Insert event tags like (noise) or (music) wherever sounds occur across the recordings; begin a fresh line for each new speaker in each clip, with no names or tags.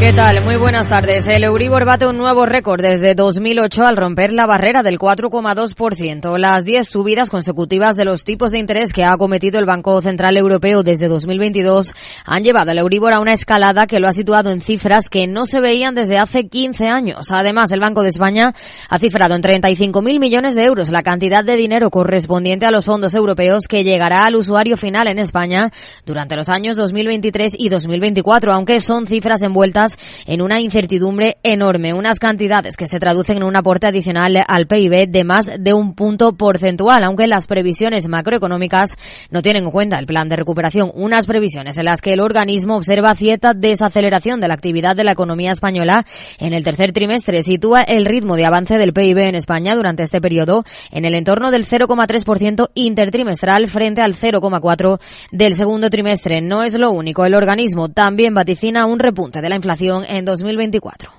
¿Qué tal? Muy buenas tardes. El Euribor bate un nuevo récord desde 2008 al romper la barrera del 4,2%. Las 10 subidas consecutivas de los tipos de interés que ha cometido el Banco Central Europeo desde 2022 han llevado al Euribor a una escalada que lo ha situado en cifras que no se veían desde hace 15 años. Además, el Banco de España ha cifrado en 35.000 millones de euros la cantidad de dinero correspondiente a los fondos europeos que llegará al usuario final en España durante los años 2023 y 2024, aunque son cifras envueltas en una incertidumbre enorme, unas cantidades que se traducen en un aporte adicional al PIB de más de un punto porcentual, aunque las previsiones macroeconómicas no tienen en cuenta el plan de recuperación, unas previsiones en las que el organismo observa cierta desaceleración de la actividad de la economía española en el tercer trimestre, sitúa el ritmo de avance del PIB en España durante este periodo en el entorno del 0,3% intertrimestral frente al 0,4% del segundo trimestre. No es lo único, el organismo también vaticina un repunte de la inflación en 2024.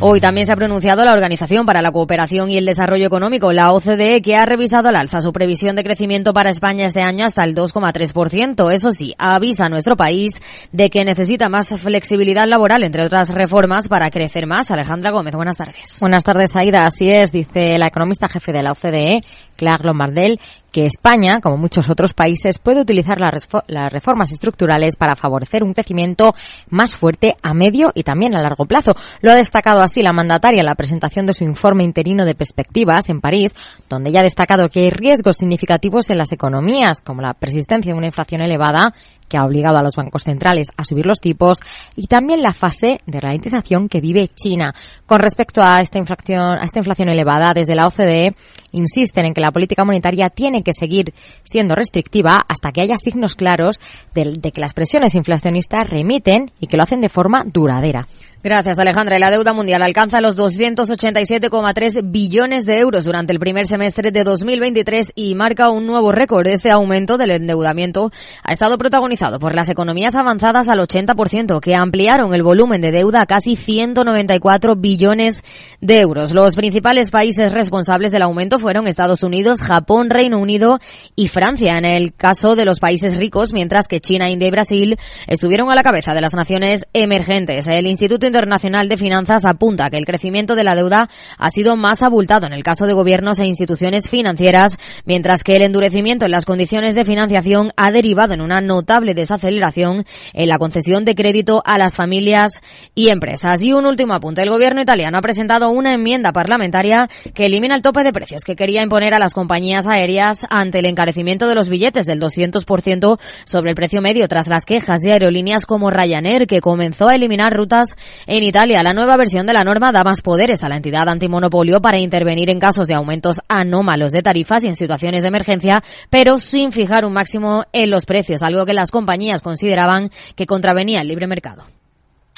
Hoy también se ha pronunciado la Organización para la Cooperación y el Desarrollo Económico, la OCDE, que ha revisado al alza su previsión de crecimiento para España este año hasta el 2,3%. Eso sí, avisa a nuestro país de que necesita más flexibilidad laboral, entre otras reformas, para crecer más. Alejandra Gómez, buenas tardes.
Buenas tardes, Aida. Así es, dice la economista jefe de la OCDE, Clark Lombardel, que España, como muchos otros países, puede utilizar las, reformas estructurales para favorecer un crecimiento más fuerte a medio y también a largo plazo. Lo ha destacado así la mandataria en la presentación de su informe interino de perspectivas en París, donde ella ha destacado que hay riesgos significativos en las economías, como la persistencia de una inflación elevada que ha obligado a los bancos centrales a subir los tipos y también la fase de ralentización que vive China. Con respecto a esta inflación, a esta inflación elevada, desde la OCDE insisten en que la política monetaria tiene que seguir siendo restrictiva hasta que haya signos claros de que las presiones inflacionistas remiten y que lo hacen de forma duradera.
Gracias, Alejandra. La deuda mundial alcanza los 287,3 billones de euros durante el primer semestre de 2023 y marca un nuevo récord. Este aumento del endeudamiento ha estado protagonizado por las economías avanzadas al 80%, que ampliaron el volumen de deuda a casi 194 billones de euros. Los principales países responsables del aumento fueron Estados Unidos, Japón, Reino Unido y Francia. En el caso de los países ricos, mientras que China, India y Brasil estuvieron a la cabeza de las naciones emergentes. El Instituto Internacional de Finanzas apunta que el crecimiento de la deuda ha sido más abultado en el caso de gobiernos e instituciones financieras, mientras que el endurecimiento en las condiciones de financiación ha derivado en una notable desaceleración en la concesión de crédito a las familias y empresas. Y un último apunte. El gobierno italiano ha presentado una enmienda parlamentaria que elimina el tope de precios que quería imponer a las compañías aéreas ante el encarecimiento de los billetes del 200% sobre el precio medio tras las quejas de aerolíneas como Ryanair que comenzó a eliminar rutas en Italia, la nueva versión de la norma da más poderes a la entidad antimonopolio para intervenir en casos de aumentos anómalos de tarifas y en situaciones de emergencia, pero sin fijar un máximo en los precios, algo que las compañías consideraban que contravenía el libre mercado.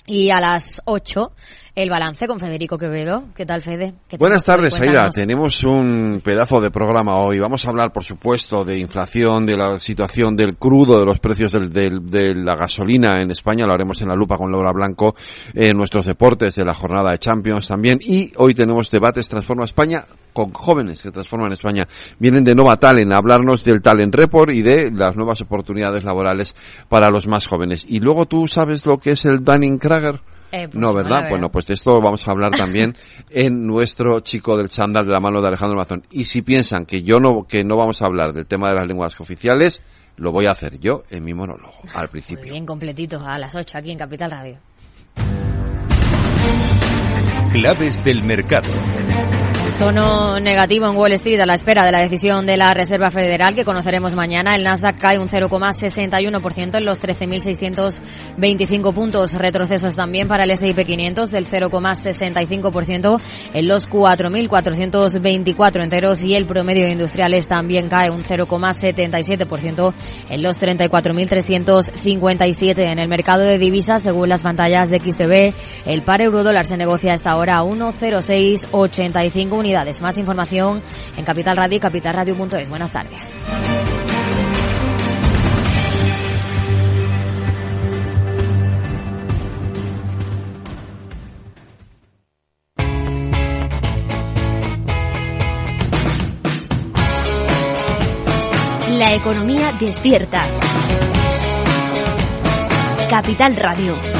Y a las 8 el balance con Federico Quevedo. ¿Qué tal, Fede?
Buenas tardes, Aida. Tenemos un pedazo de programa hoy. Vamos a hablar, por supuesto, de inflación, de la situación del crudo, de los precios del, de la gasolina en España. Lo haremos en la lupa con Laura Blanco, en nuestros deportes de la jornada de Champions también. Y hoy tenemos debates Transforma España con jóvenes que transforman España. Vienen de Nova Talent a hablarnos del Talent Report y de las nuevas oportunidades laborales para los más jóvenes. Y luego tú sabes lo que es el Dunning-Krager.
Eh, pues
no, ¿verdad? Bueno, pues de esto vamos a hablar también (laughs) en nuestro chico del chándal de la mano de Alejandro Mazón. Y si piensan que yo no, que no vamos a hablar del tema de las lenguas oficiales, lo voy a hacer yo en mi monólogo, al principio.
bien completito, a las 8 aquí en Capital Radio.
Claves del mercado.
Tono negativo en Wall Street a la espera de la decisión de la Reserva Federal que conoceremos mañana. El Nasdaq cae un 0,61% en los 13.625 puntos. Retrocesos también para el S&P 500 del 0,65% en los 4.424 enteros y el promedio de industriales también cae un 0,77% en los 34.357 en el mercado de divisas según las pantallas de XTB. El par euro dólar se negocia a esta hora a 1,0685 unidades más información en Capital Radio y capitalradio.es. Buenas tardes.
La economía despierta. Capital Radio.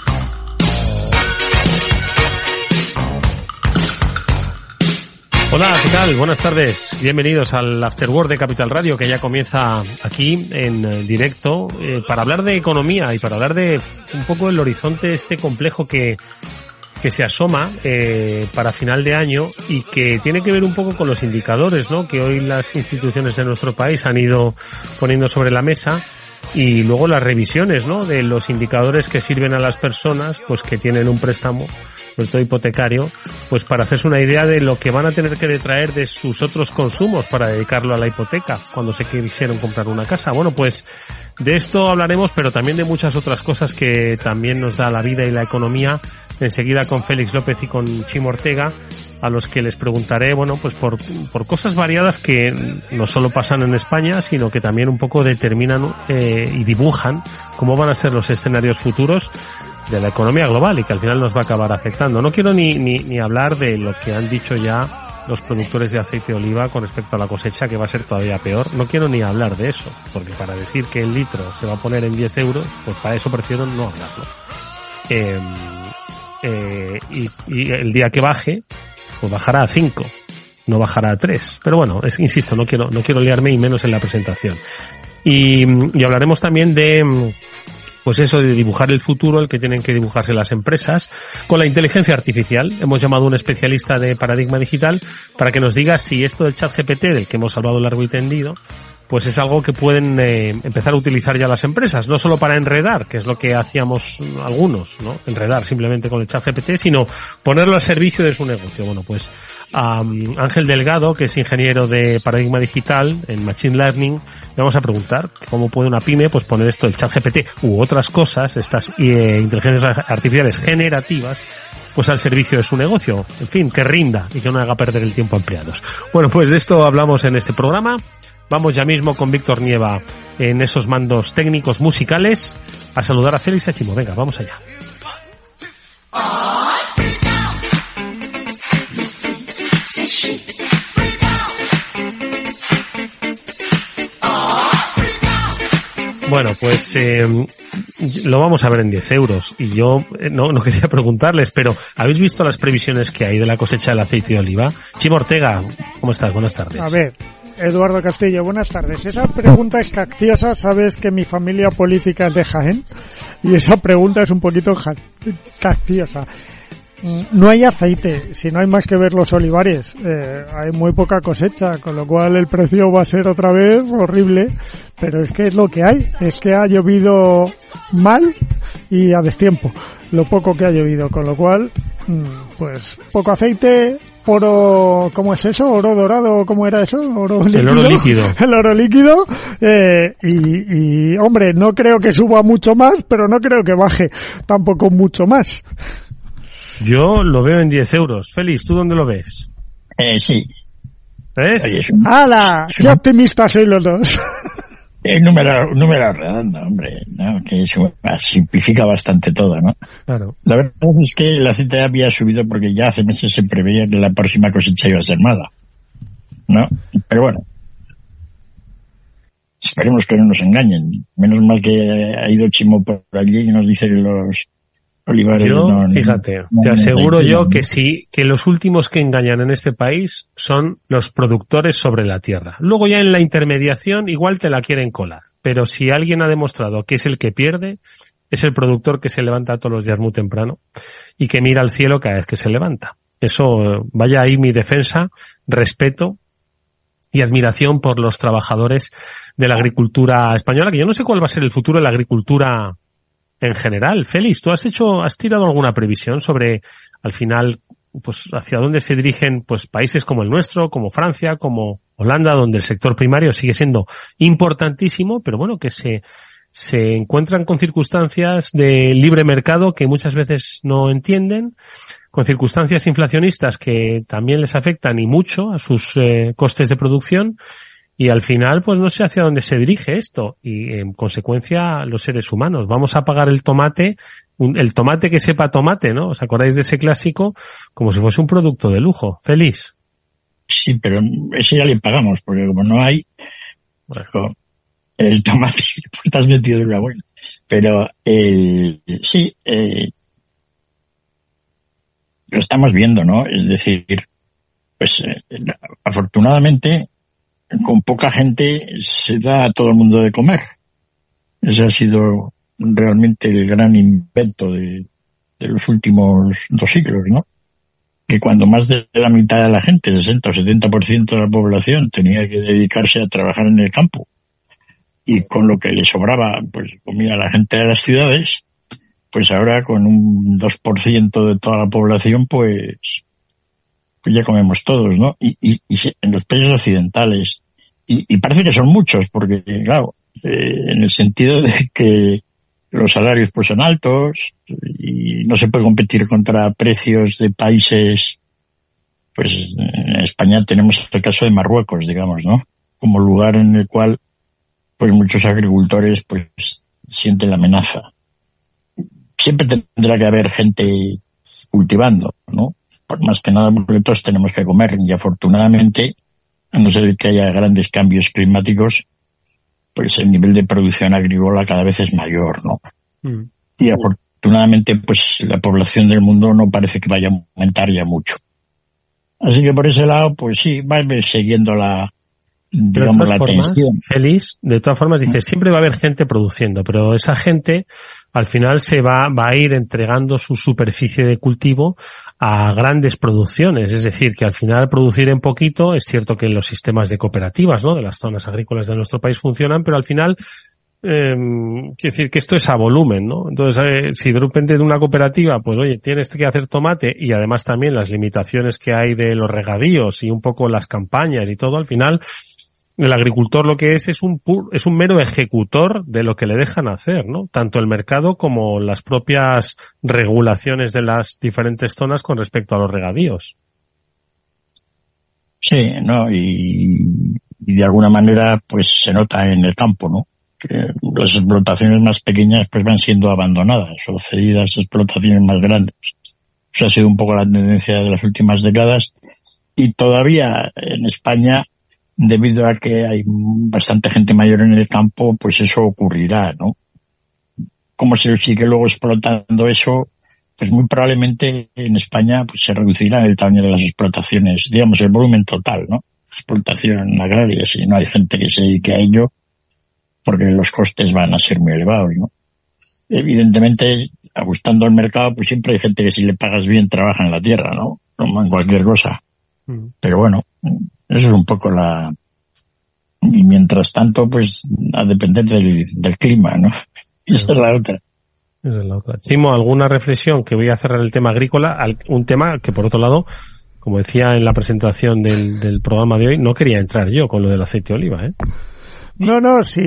Hola, ¿qué tal? Buenas tardes. Bienvenidos al Afterword de Capital Radio que ya comienza aquí en eh, directo eh, para hablar de economía y para hablar de un poco el horizonte este complejo que, que se asoma eh, para final de año y que tiene que ver un poco con los indicadores ¿no? que hoy las instituciones de nuestro país han ido poniendo sobre la mesa y luego las revisiones ¿no? de los indicadores que sirven a las personas pues que tienen un préstamo sobre todo hipotecario, pues para hacerse una idea de lo que van a tener que detraer de sus otros consumos para dedicarlo a la hipoteca cuando se quisieron comprar una casa. Bueno, pues de esto hablaremos, pero también de muchas otras cosas que también nos da la vida y la economía. Enseguida con Félix López y con Chimo Ortega, a los que les preguntaré, bueno, pues por, por cosas variadas que no solo pasan en España, sino que también un poco determinan eh, y dibujan cómo van a ser los escenarios futuros de la economía global y que al final nos va a acabar afectando. No quiero ni, ni, ni hablar de lo que han dicho ya los productores de aceite de oliva con respecto a la cosecha que va a ser todavía peor. No quiero ni hablar de eso, porque para decir que el litro se va a poner en 10 euros, pues para eso prefiero no hablarlo. Eh, eh, y, el día que baje, pues bajará a 5, no bajará a 3. Pero bueno, insisto, no quiero, no quiero liarme y menos en la presentación. Y, y hablaremos también de pues eso de dibujar el futuro, el que tienen que dibujarse las empresas, con la inteligencia artificial. Hemos llamado a un especialista de paradigma digital para que nos diga si esto del chat GPT, del que hemos hablado largo y tendido, pues es algo que pueden eh, empezar a utilizar ya las empresas, no solo para enredar, que es lo que hacíamos algunos, ¿no? Enredar simplemente con el chat GPT, sino ponerlo al servicio de su negocio. Bueno, pues a um, Ángel Delgado, que es ingeniero de paradigma digital en Machine Learning, le vamos a preguntar cómo puede una pyme pues poner esto, el chat GPT u otras cosas, estas eh, inteligencias artificiales generativas, pues al servicio de su negocio. En fin, que rinda y que no haga perder el tiempo a empleados. Bueno, pues de esto hablamos en este programa. Vamos ya mismo con Víctor Nieva en esos mandos técnicos musicales a saludar a Félix Achimo. Venga, vamos allá. Bueno, pues eh, lo vamos a ver en 10 euros. Y yo eh, no, no quería preguntarles, pero ¿habéis visto las previsiones que hay de la cosecha del aceite de oliva? Chimo Ortega, ¿cómo estás? Buenas tardes.
A ver, Eduardo Castillo, buenas tardes. Esa pregunta es cactiosa, sabes que mi familia política es de Jaén y esa pregunta es un poquito cactiosa. No hay aceite, si no hay más que ver los olivares, eh, hay muy poca cosecha, con lo cual el precio va a ser otra vez horrible, pero es que es lo que hay, es que ha llovido mal y a destiempo, lo poco que ha llovido, con lo cual, mm, pues poco aceite, oro, ¿cómo es eso? ¿Oro dorado? ¿Cómo era eso? ¿Oro líquido?
El oro líquido. (laughs)
El oro líquido. Eh, y, y, hombre, no creo que suba mucho más, pero no creo que baje tampoco mucho más.
Yo lo veo en 10 euros. Félix, ¿tú dónde lo ves?
Eh, sí.
¿Ves?
Oye, es un,
¡Hala! ¡Qué optimistas sois los dos!
Es número, número redondo, hombre, ¿no? Que eso simplifica bastante todo, ¿no?
Claro.
La verdad es que el aceite había subido porque ya hace meses se preveía que la próxima cosecha iba a ser mala, ¿no? Pero bueno. Esperemos que no nos engañen. Menos mal que ha ido Chimo por allí y nos dice que los, Olivares
Yo,
no-
fíjate,
no-
te aseguro yo que sí, que los últimos que engañan en este país son los productores sobre la tierra. Luego ya en la intermediación igual te la quieren colar. Pero si alguien ha demostrado que es el que pierde, es el productor que se levanta todos los días muy temprano y que mira al cielo cada vez que se levanta. Eso, vaya ahí mi defensa, respeto y admiración por los trabajadores de la agricultura española, que yo no sé cuál va a ser el futuro de la agricultura en general. Félix, ¿tú has hecho, has tirado alguna previsión sobre, al final, pues hacia dónde se dirigen, pues países como el nuestro, como Francia, como Holanda, donde el sector primario sigue siendo importantísimo, pero bueno, que se, se encuentran con circunstancias de libre mercado que muchas veces no entienden, con circunstancias inflacionistas que también les afectan y mucho a sus eh, costes de producción y al final pues no sé hacia dónde se dirige esto. Y en consecuencia los seres humanos. Vamos a pagar el tomate un- el tomate que sepa tomate no os acordáis de ese clásico como si fuese un producto de lujo. Feliz.
Sí, pero ese ya le pagamos, porque como no hay, co- el tomate, (laughs) pues te has metido en una buena. Pero el, sí, eh, lo estamos viendo, ¿no? Es decir, pues eh, afortunadamente con poca gente se da a todo el mundo de comer. Ese ha sido realmente el gran invento de, los últimos dos siglos, ¿no? que cuando más de la mitad de la gente, 60 o 70% de la población, tenía que dedicarse a trabajar en el campo y con lo que le sobraba, pues comía la gente de las ciudades, pues ahora con un 2% de toda la población, pues ya comemos todos, ¿no? Y, y, en los países occidentales, y, y parece que son muchos, porque claro, eh, en el sentido de que los salarios pues son altos y no se puede competir contra precios de países pues en España tenemos el caso de Marruecos digamos no como lugar en el cual pues muchos agricultores pues sienten la amenaza. Siempre tendrá que haber gente cultivando no por más que nada porque todos tenemos que comer y afortunadamente a no ser que haya grandes cambios climáticos pues el nivel de producción agrícola cada vez es mayor, ¿no? Y afortunadamente, pues la población del mundo no parece que vaya a aumentar ya mucho. Así que por ese lado, pues sí, va a ir siguiendo la,
de
digamos,
todas
la
formas,
tensión.
Feliz, de todas formas, dice, siempre va a haber gente produciendo, pero esa gente al final se va, va a ir entregando su superficie de cultivo a grandes producciones. Es decir, que al final producir en poquito, es cierto que los sistemas de cooperativas, ¿no? De las zonas agrícolas de nuestro país funcionan, pero al final, eh, quiero decir que esto es a volumen, ¿no? Entonces, eh, si de repente de una cooperativa, pues oye, tienes que hacer tomate y además también las limitaciones que hay de los regadíos y un poco las campañas y todo, al final, el agricultor lo que es es un pu- es un mero ejecutor de lo que le dejan hacer, ¿no? Tanto el mercado como las propias regulaciones de las diferentes zonas con respecto a los regadíos.
Sí, ¿no? Y, y de alguna manera, pues se nota en el campo, ¿no? Que las explotaciones más pequeñas pues van siendo abandonadas o cedidas a explotaciones más grandes. Eso ha sido un poco la tendencia de las últimas décadas y todavía en España, debido a que hay bastante gente mayor en el campo, pues eso ocurrirá, ¿no? Como se sigue luego explotando eso, pues muy probablemente en España pues se reducirá el tamaño de las explotaciones, digamos el volumen total, ¿no? Explotación agraria, si no hay gente que se dedique a ello, porque los costes van a ser muy elevados, ¿no? Evidentemente, ajustando al mercado, pues siempre hay gente que si le pagas bien trabaja en la tierra, ¿no? Como en cualquier cosa. Pero bueno, eso es un poco la... Y mientras tanto, pues a depender del, del clima, ¿no? (laughs) Esa es la otra.
Esa es la otra. Chimo, ¿alguna reflexión que voy a cerrar el tema agrícola? Al- Un tema que, por otro lado, como decía en la presentación del, del programa de hoy, no quería entrar yo con lo del aceite de oliva, ¿eh?
No, no, si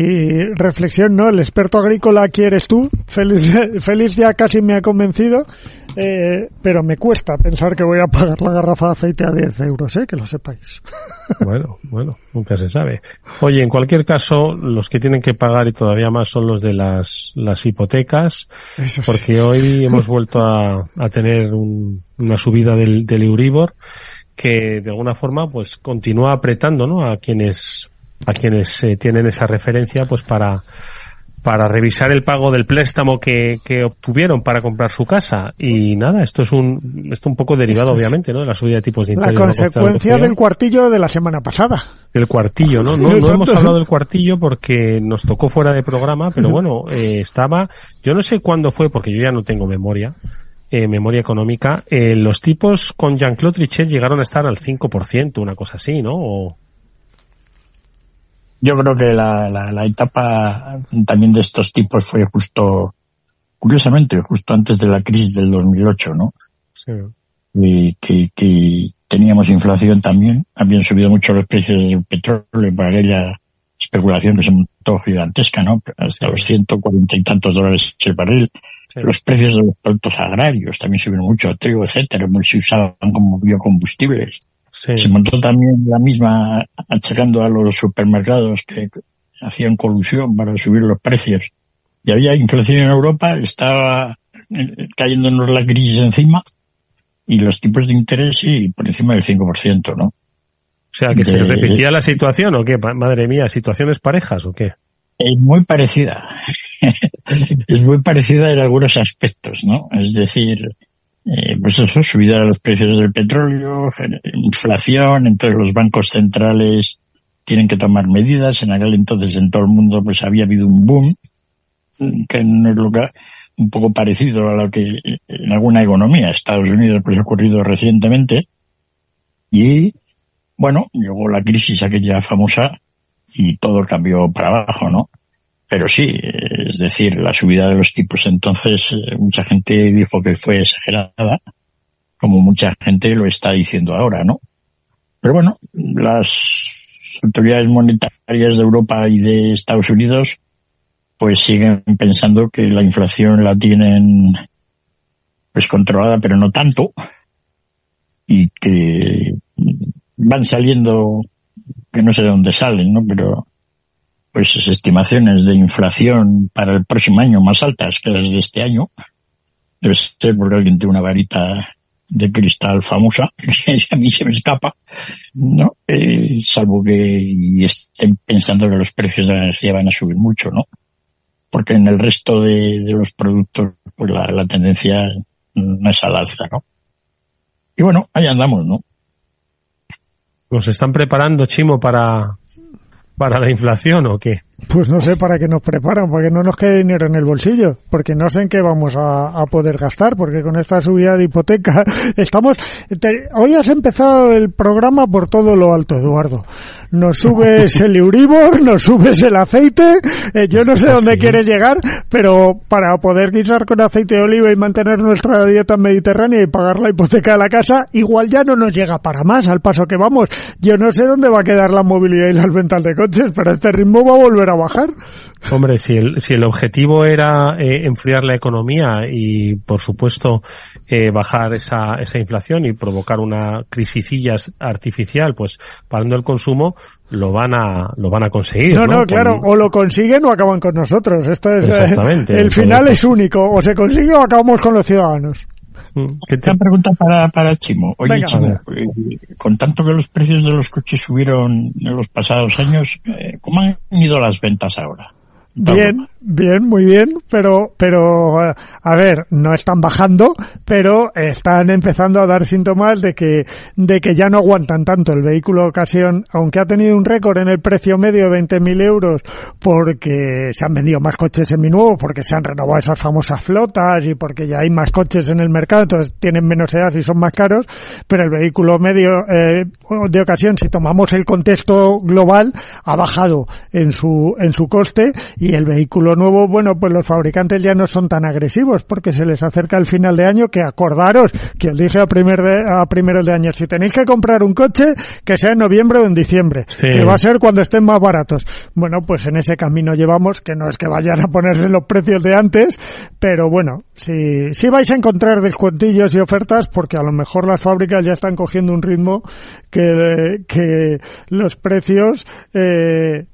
reflexión no, el experto agrícola aquí eres tú. Félix, Félix ya casi me ha convencido, eh, pero me cuesta pensar que voy a pagar la garrafa de aceite a 10 euros, ¿eh? que lo sepáis. (laughs)
Bueno, bueno, nunca se sabe. Oye, en cualquier caso, los que tienen que pagar y todavía más son los de las, las hipotecas,
Eso sí.
porque hoy hemos vuelto a, a tener un- una subida del, del Euribor que de alguna forma pues continúa apretando, ¿no? A quienes a quienes eh, tienen esa referencia pues para para revisar el pago del préstamo que, que obtuvieron para comprar su casa. Y nada, esto es un, esto un poco derivado, obviamente, ¿no? De la subida de tipos de interés.
La consecuencia del cuartillo de la semana pasada.
El cuartillo, ¿no? No, no hemos hablado del cuartillo porque nos tocó fuera de programa, pero (laughs) bueno, eh, estaba, yo no sé cuándo fue, porque yo ya no tengo memoria, eh, memoria económica, eh, los tipos con Jean-Claude Trichet llegaron a estar al 5%, una cosa así, ¿no? O,
yo creo que la, la, la, etapa también de estos tipos fue justo, curiosamente, justo antes de la crisis del 2008, ¿no? Sí. Y que, que teníamos inflación también, habían subido mucho los precios del petróleo para aquella especulación que se montó gigantesca, ¿no? Hasta los 140 y tantos dólares el barril. Sí. Los precios de los productos agrarios también subieron mucho, trigo, etcétera, se usaban como biocombustibles. Sí. Se montó también la misma achacando a los supermercados que hacían colusión para subir los precios. Y había inflación en Europa, estaba cayéndonos la crisis encima y los tipos de interés sí, por encima del 5%, ¿no?
O sea, que de... se repetía la situación o qué, madre mía, situaciones parejas o qué?
Es muy parecida. (laughs) es muy parecida en algunos aspectos, ¿no? Es decir, eh, pues eso, subida de los precios del petróleo, inflación, entonces los bancos centrales tienen que tomar medidas. En aquel entonces en todo el mundo pues había habido un boom, que en el lugar un poco parecido a lo que en alguna economía, Estados Unidos pues ha ocurrido recientemente. Y bueno, llegó la crisis aquella famosa y todo cambió para abajo, ¿no? Pero sí, es decir, la subida de los tipos entonces, mucha gente dijo que fue exagerada, como mucha gente lo está diciendo ahora, ¿no? Pero bueno, las autoridades monetarias de Europa y de Estados Unidos pues siguen pensando que la inflación la tienen pues controlada, pero no tanto, y que van saliendo, que no sé de dónde salen, ¿no? Pero pues estimaciones de inflación para el próximo año más altas que las de este año. Debe ser porque alguien tiene una varita de cristal famosa, (laughs) que a mí se me escapa, ¿no? Eh, salvo que estén pensando que los precios de la energía van a subir mucho, ¿no? Porque en el resto de, los productos, pues la, la, tendencia no es al alza, ¿no? Y bueno, ahí andamos, ¿no?
Nos están preparando, Chimo, para, para la inflación o qué?
Pues no sé para qué nos preparan, para que no nos quede dinero en el bolsillo, porque no sé en qué vamos a, a poder gastar, porque con esta subida de hipoteca (laughs) estamos... Te, hoy has empezado el programa por todo lo alto, Eduardo. Nos subes (laughs) el Euribor, nos subes el aceite, eh, yo no sé dónde quieres llegar, pero para poder guisar con aceite de oliva y mantener nuestra dieta mediterránea y pagar la hipoteca de la casa, igual ya no nos llega para más al paso que vamos. Yo no sé dónde va a quedar la movilidad y las ventas de coches, pero este ritmo va a volver a bajar.
Hombre, si el, si el objetivo era eh, enfriar la economía y, por supuesto, eh, bajar esa, esa inflación y provocar una crisicilla artificial, pues parando el consumo, lo van a lo van a conseguir.
No, no, no claro, o lo consiguen o acaban con nosotros. Esto es
Exactamente,
eh, el final es único, o se consigue o acabamos con los ciudadanos.
¿Qué te... Una pregunta para, para Chimo. Oye, Venga, Chimo, eh, con tanto que los precios de los coches subieron en los pasados años, eh, ¿cómo han ido las ventas ahora?
Bien, bien, muy bien, pero, pero, a ver, no están bajando, pero están empezando a dar síntomas de que, de que ya no aguantan tanto el vehículo ocasión, aunque ha tenido un récord en el precio medio de 20.000 euros porque se han vendido más coches seminuevos, porque se han renovado esas famosas flotas y porque ya hay más coches en el mercado, entonces tienen menos edad y son más caros, pero el vehículo medio eh, de ocasión, si tomamos el contexto global, ha bajado en su, en su coste el vehículo nuevo, bueno, pues los fabricantes ya no son tan agresivos porque se les acerca el final de año que acordaros que os dije a, primer de, a primeros de año, si tenéis que comprar un coche, que sea en noviembre o en diciembre, sí. que va a ser cuando estén más baratos. Bueno, pues en ese camino llevamos, que no es que vayan a ponerse los precios de antes, pero bueno, si, si vais a encontrar descuentillos y ofertas porque a lo mejor las fábricas ya están cogiendo un ritmo que, que los precios eh,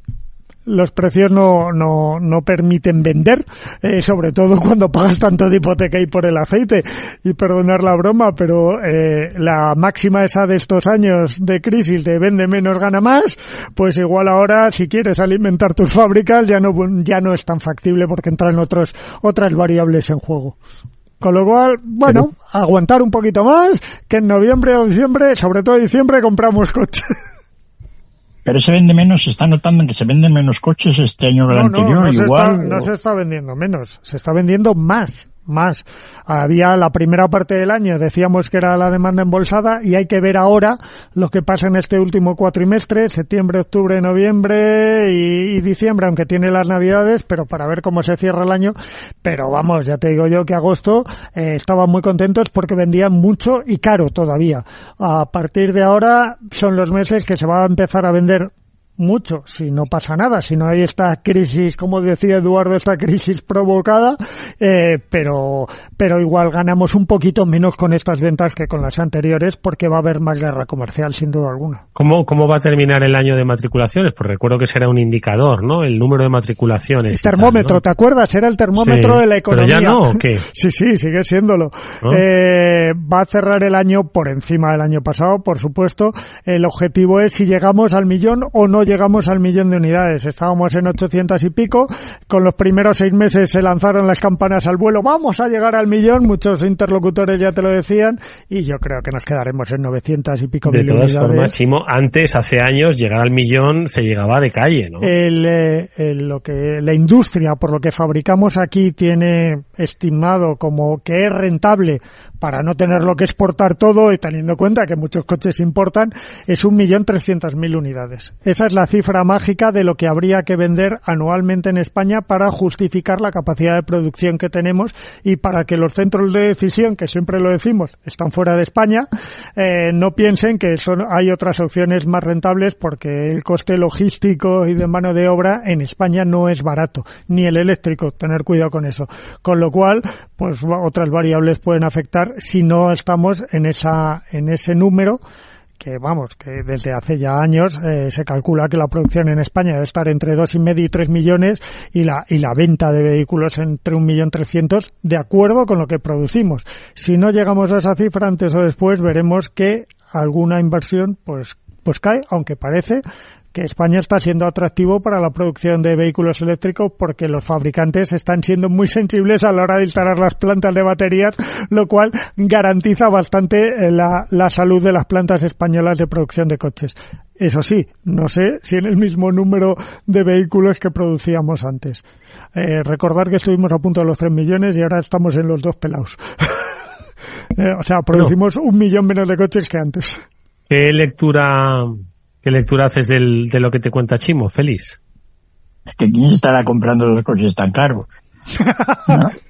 los precios no, no, no permiten vender, eh, sobre todo (laughs) cuando pagas tanto de hipoteca y por el aceite. Y perdonar la broma, pero eh, la máxima esa de estos años de crisis de vende menos, gana más, pues igual ahora si quieres alimentar tus fábricas ya no, ya no es tan factible porque entran otros, otras variables en juego. Con lo cual, bueno, aguantar un poquito más, que en noviembre o diciembre, sobre todo diciembre, compramos coches. (laughs)
Pero se vende menos, se está notando que se venden menos coches este año que el anterior,
no
igual.
no se está vendiendo menos, se está vendiendo más más. Había la primera parte del año, decíamos que era la demanda embolsada y hay que ver ahora lo que pasa en este último cuatrimestre, septiembre, octubre, noviembre y, diciembre, aunque tiene las navidades, pero para ver cómo se cierra el año. Pero vamos, ya te digo yo que agosto eh, estaban muy contentos porque vendían mucho y caro todavía. A partir de ahora son los meses que se va a empezar a vender mucho si no pasa nada, si no hay esta crisis, como decía Eduardo, esta crisis provocada, eh, pero, pero igual ganamos un poquito menos con estas ventas que con las anteriores porque va a haber más guerra comercial sin duda alguna.
¿Cómo, cómo va a terminar el año de matriculaciones? Pues recuerdo que será un indicador, ¿no? El número de matriculaciones.
El termómetro, ¿te acuerdas? Era el termómetro de la economía.
¿Pero ya no o qué? (laughs)
sí, sí, sigue siéndolo. Eh, va a cerrar el año por encima del año pasado, por supuesto. El objetivo es si llegamos al millón o no llegamos al millón de unidades. Estábamos en 800 y pico. Con los primeros seis meses se lanzaron las campanas al vuelo. Vamos a llegar al millón. Muchos interlocutores ya te lo decían. Y yo creo que nos quedaremos en 900 y pico
de
mil unidades.
De todas formas, Chimo, antes, hace años, llegar al millón se llegaba de calle, ¿no?
El, eh, el, lo que, la industria, por lo que fabricamos aquí, tiene estimado como que es rentable para no tenerlo que exportar todo y teniendo en cuenta que muchos coches importan, es un millón trescientas mil unidades. Esa es la cifra mágica de lo que habría que vender anualmente en España para justificar la capacidad de producción que tenemos y para que los centros de decisión, que siempre lo decimos, están fuera de España, eh, no piensen que son, hay otras opciones más rentables porque el coste logístico y de mano de obra en España no es barato, ni el eléctrico, tener cuidado con eso. Con lo cual, pues otras variables pueden afectar si no estamos en esa, en ese número que vamos, que desde hace ya años eh, se calcula que la producción en España debe estar entre dos y medio y tres millones y la y la venta de vehículos entre un millón trescientos de acuerdo con lo que producimos. Si no llegamos a esa cifra antes o después veremos que alguna inversión pues pues cae, aunque parece que España está siendo atractivo para la producción de vehículos eléctricos porque los fabricantes están siendo muy sensibles a la hora de instalar las plantas de baterías, lo cual garantiza bastante eh, la, la salud de las plantas españolas de producción de coches. Eso sí, no sé si en el mismo número de vehículos que producíamos antes. Eh, recordar que estuvimos a punto de los 3 millones y ahora estamos en los dos pelados. (laughs) eh, o sea, producimos un millón menos de coches que antes.
¿Qué lectura ¿Qué lectura haces del, de lo que te cuenta Chimo? Feliz.
Es que quién estará comprando los coches tan caros. ¿No? (laughs)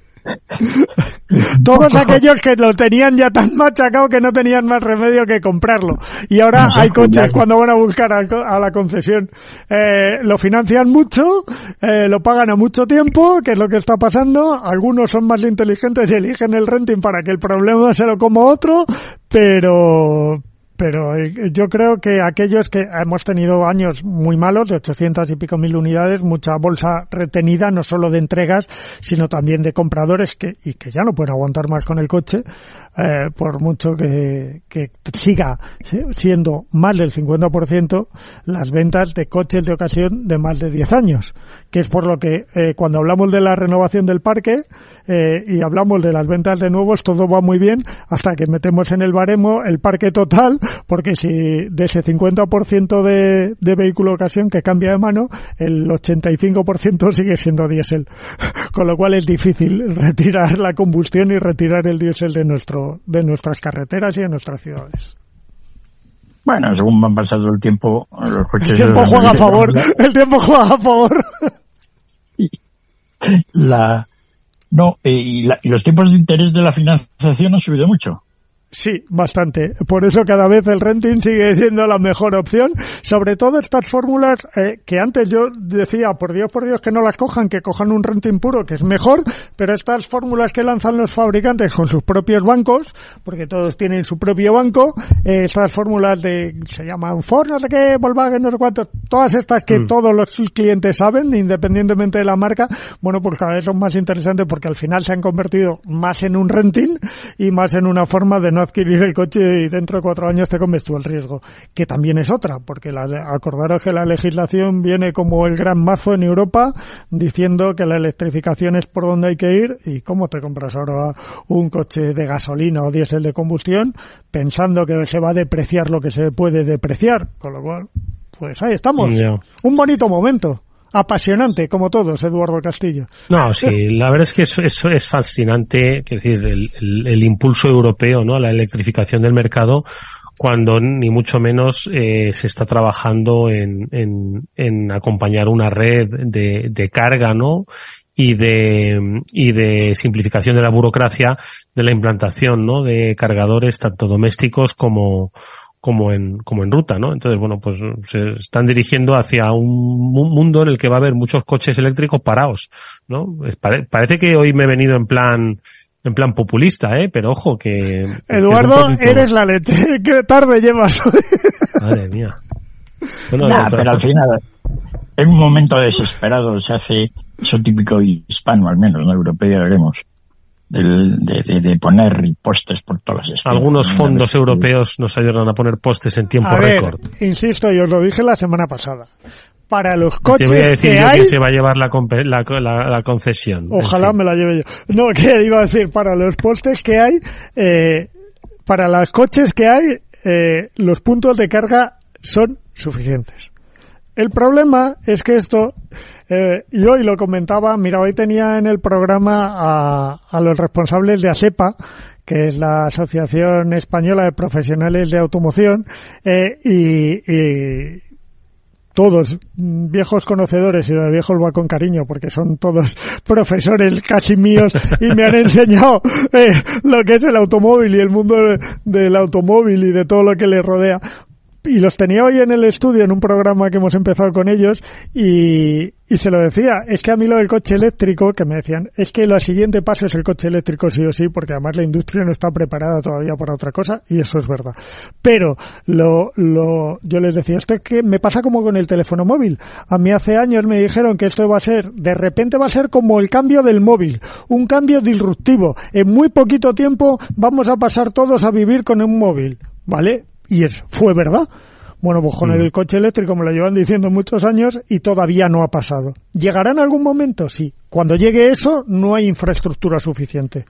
Todos aquellos que lo tenían ya tan machacado que no tenían más remedio que comprarlo. Y ahora no hay coches cuando van a buscar a, a la concesión. Eh, lo financian mucho, eh, lo pagan a mucho tiempo, que es lo que está pasando. Algunos son más inteligentes y eligen el renting para que el problema se lo coma otro, pero, pero yo creo que aquellos que hemos tenido años muy malos, de 800 y pico mil unidades, mucha bolsa retenida, no solo de entregas, sino también de compradores que, y que ya no pueden aguantar más con el coche, eh, por mucho que, siga siendo más del 50% las ventas de coches de ocasión de más de 10 años, que es por lo que eh, cuando hablamos de la renovación del parque eh, y hablamos de las ventas de nuevos, todo va muy bien hasta que metemos en el baremo el parque total, porque si de ese 50% de, de vehículo ocasión que cambia de mano, el 85% sigue siendo diésel. (laughs) Con lo cual es difícil retirar la combustión y retirar el diésel de nuestro, de nuestras carreteras y de nuestras ciudades.
Bueno, según va pasando el tiempo, los coches...
El tiempo juega a favor, (laughs) el tiempo juega a favor. (laughs)
La, no, eh, y, la, y los tipos de interés de la financiación han subido mucho.
Sí, bastante. Por eso cada vez el renting sigue siendo la mejor opción. Sobre todo estas fórmulas eh, que antes yo decía, por Dios, por Dios, que no las cojan, que cojan un renting puro, que es mejor, pero estas fórmulas que lanzan los fabricantes con sus propios bancos, porque todos tienen su propio banco, eh, estas fórmulas de, se llaman Ford, no sé qué, Volkswagen, no sé cuánto, todas estas que
Mm.
todos los clientes saben, independientemente de la marca, bueno, pues cada vez son más interesantes porque al final se han convertido más en un renting y más en una forma de no adquirir el coche y dentro de cuatro años te comes tú el riesgo, que también es otra, porque la, acordaros que la legislación viene como el gran mazo en Europa diciendo que la electrificación es por donde hay que ir y cómo te compras ahora un coche de gasolina o diésel de combustión pensando que se va a depreciar lo que se puede depreciar, con lo cual, pues ahí estamos. Un bonito momento. Apasionante, como todos, Eduardo Castillo.
No, sí, la verdad es que eso, es fascinante, es decir, el impulso europeo, ¿no? A la electrificación del mercado, cuando ni mucho menos eh, se está trabajando en, en, en acompañar una red de, de carga, ¿no? Y de, y de simplificación de la burocracia de la implantación, ¿no? De cargadores tanto domésticos como, como en, como en ruta, ¿no? Entonces, bueno, pues se están dirigiendo hacia un mu- mundo en el que va a haber muchos coches eléctricos parados, ¿no? Es- pare- parece que hoy me he venido en plan, en plan populista, ¿eh? Pero ojo que...
Eduardo,
poquito-
eres la leche. (laughs) Qué tarde llevas hoy.
Madre mía. Bueno,
Nah, pero al final, en un momento desesperado se hace eso típico hispano, al menos, no europeo, ya veremos, de, de, de poner postes por todas las esquinas.
algunos fondos
que-
europeos nos ayudan a poner postes en tiempo récord.
insisto, y os lo dije la semana pasada. Para los
Te voy a
coches
decir
que
yo
hay,
quién se va a llevar la, compe- la, la- la concesión.
ojalá
En fin.
me la lleve yo. No, (laughs) que iba a decir, para los postes que hay, eh, para los coches que hay, eh, los puntos de carga son suficientes. El problema es que esto, eh, y hoy lo comentaba, mira, hoy tenía en el programa a, a los responsables de ASEPA, que es la Asociación Española de Profesionales de Automoción, eh, y, todos viejos conocedores, y de viejos va con cariño, porque son todos (laughs) profesores casi míos y me han enseñado eh, lo que es el automóvil y el mundo de- del automóvil y de todo lo que le rodea y los tenía hoy en el estudio en un programa que hemos empezado con ellos y, y se lo decía, es que a mí lo del coche eléctrico, que me decían, es que lo siguiente paso es el coche eléctrico sí o sí, porque además la industria no está preparada todavía para otra cosa y eso es verdad. Pero lo, lo, yo les decía, esto es que me pasa como con el teléfono móvil. A mí hace años me dijeron que esto va a ser, de repente va a ser como el cambio del móvil, un cambio disruptivo. En muy poquito tiempo vamos a pasar todos a vivir con un móvil, ¿vale? Y es, fue verdad. Bueno, pues con el coche eléctrico me lo llevan diciendo muchos años y todavía no ha pasado. ¿Llegará en algún momento? Sí. Cuando llegue eso, no hay infraestructura suficiente.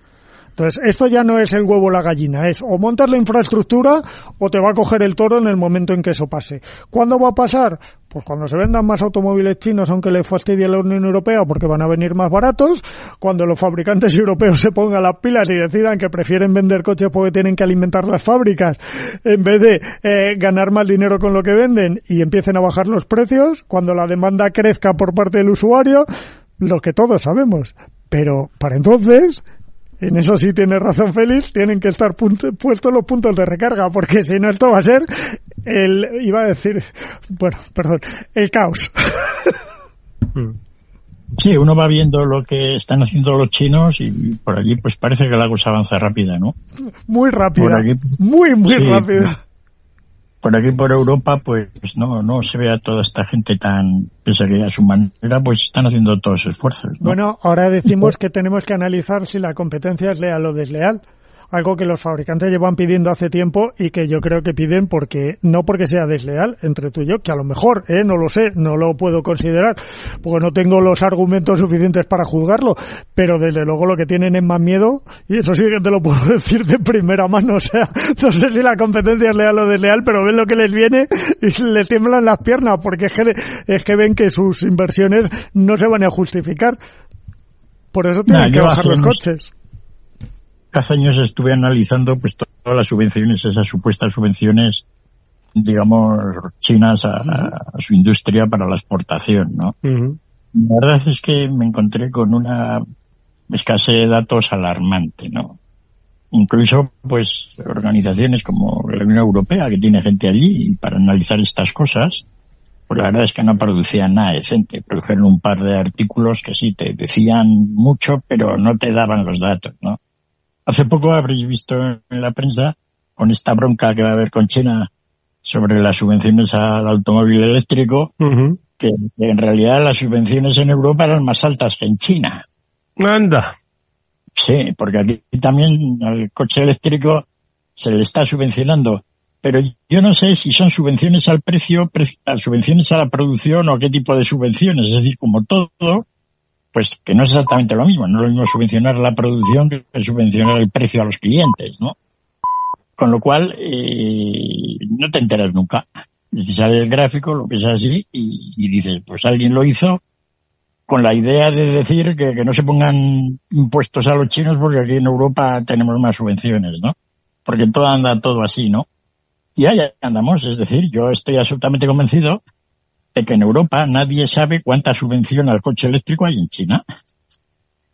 Entonces, esto ya no es el huevo o la gallina, es o montas la infraestructura o te va a coger el toro en el momento en que eso pase. ¿Cuándo va a pasar? Pues cuando se vendan más automóviles chinos, aunque le fastidie a la Unión Europea porque van a venir más baratos, cuando los fabricantes (laughs) europeos se pongan las pilas y decidan que prefieren vender coches porque tienen que alimentar las fábricas en vez de eh, ganar más dinero con lo que venden y empiecen a bajar los precios, cuando la demanda crezca por parte del usuario, lo que todos sabemos. Pero para entonces, en eso sí tiene razón Félix, tienen que estar puestos los puntos de recarga, porque si no esto va a ser el, iba a decir, bueno, perdón, el caos. (laughs)
Sí, uno va viendo lo que están haciendo los chinos y por allí pues parece que la cosa avanza rápida, ¿no?
Muy rápida.
Aquí-
muy, muy
Sí,
rápida.
Por aquí por Europa pues no no se ve a toda esta gente tan pese a que a su manera pues están haciendo todos los esfuerzos. ¿no?
Bueno, ahora decimos que tenemos que analizar si la competencia es leal o desleal. Algo que los fabricantes llevan pidiendo hace tiempo y que yo creo que piden porque, no porque sea desleal entre tú y yo, que a lo mejor, eh, no lo sé, no lo puedo considerar, porque no tengo los argumentos suficientes para juzgarlo, pero desde luego lo que tienen es más miedo, y eso sí que te lo puedo (laughs) decir de primera mano, o sea, no sé si la competencia es leal o desleal, pero ven lo que les viene y les tiemblan las piernas, porque es que, es que ven que sus inversiones no se van a justificar. Por eso tienen
Nah,
que bajar los coches.
Hace años estuve analizando pues todas las subvenciones, esas supuestas subvenciones, digamos, chinas a, a su industria para la exportación, ¿no? La verdad es que me encontré con una escasez de datos alarmante, ¿no? incluso pues organizaciones como la Unión Europea que tiene gente allí para analizar estas cosas pues la verdad es que no producían nada decente produjeron un par de artículos que sí te decían mucho pero no te daban los datos no hace poco habréis visto en la prensa con esta bronca que va a haber con China sobre las subvenciones al automóvil eléctrico que en realidad las subvenciones en Europa eran más altas que en China
anda
Sí, porque aquí también al coche eléctrico se le está subvencionando. Pero yo no sé si son subvenciones al precio, subvenciones a la producción o qué tipo de subvenciones. Es decir, como todo, pues que no es exactamente lo mismo. No es lo mismo subvencionar la producción que subvencionar el precio a los clientes, ¿no? Con lo cual, eh, no te enteras nunca. Si sale el gráfico, lo ves así y, dices, pues alguien lo hizo, con la idea de decir que, no se pongan impuestos a los chinos porque aquí en Europa tenemos más subvenciones, ¿no? Porque todo anda todo así, ¿no? Y ahí andamos, es decir, yo estoy absolutamente convencido de que en Europa nadie sabe cuánta subvención al coche eléctrico hay en China.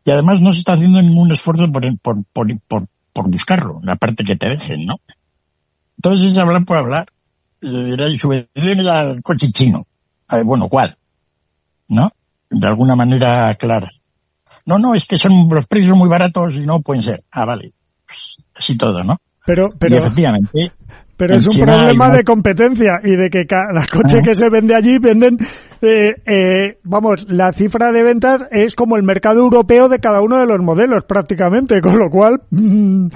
Y además no se está haciendo ningún esfuerzo por, por, por, por, buscarlo, la parte que te dejen, ¿no? Entonces es hablar por hablar. Hay subvenciones al coche chino. A ver, bueno, ¿cuál? ¿No? de alguna manera clara. No, no, es que son los precios muy baratos y no pueden ser. Ah, vale. Pues, así todo, ¿no?
Pero, pero.
Y efectivamente.
Pero es un problema de competencia y de que cada coche que se vende allí venden eh, eh, vamos, la cifra de ventas es como el mercado europeo de cada uno de los modelos prácticamente, con lo cual mm,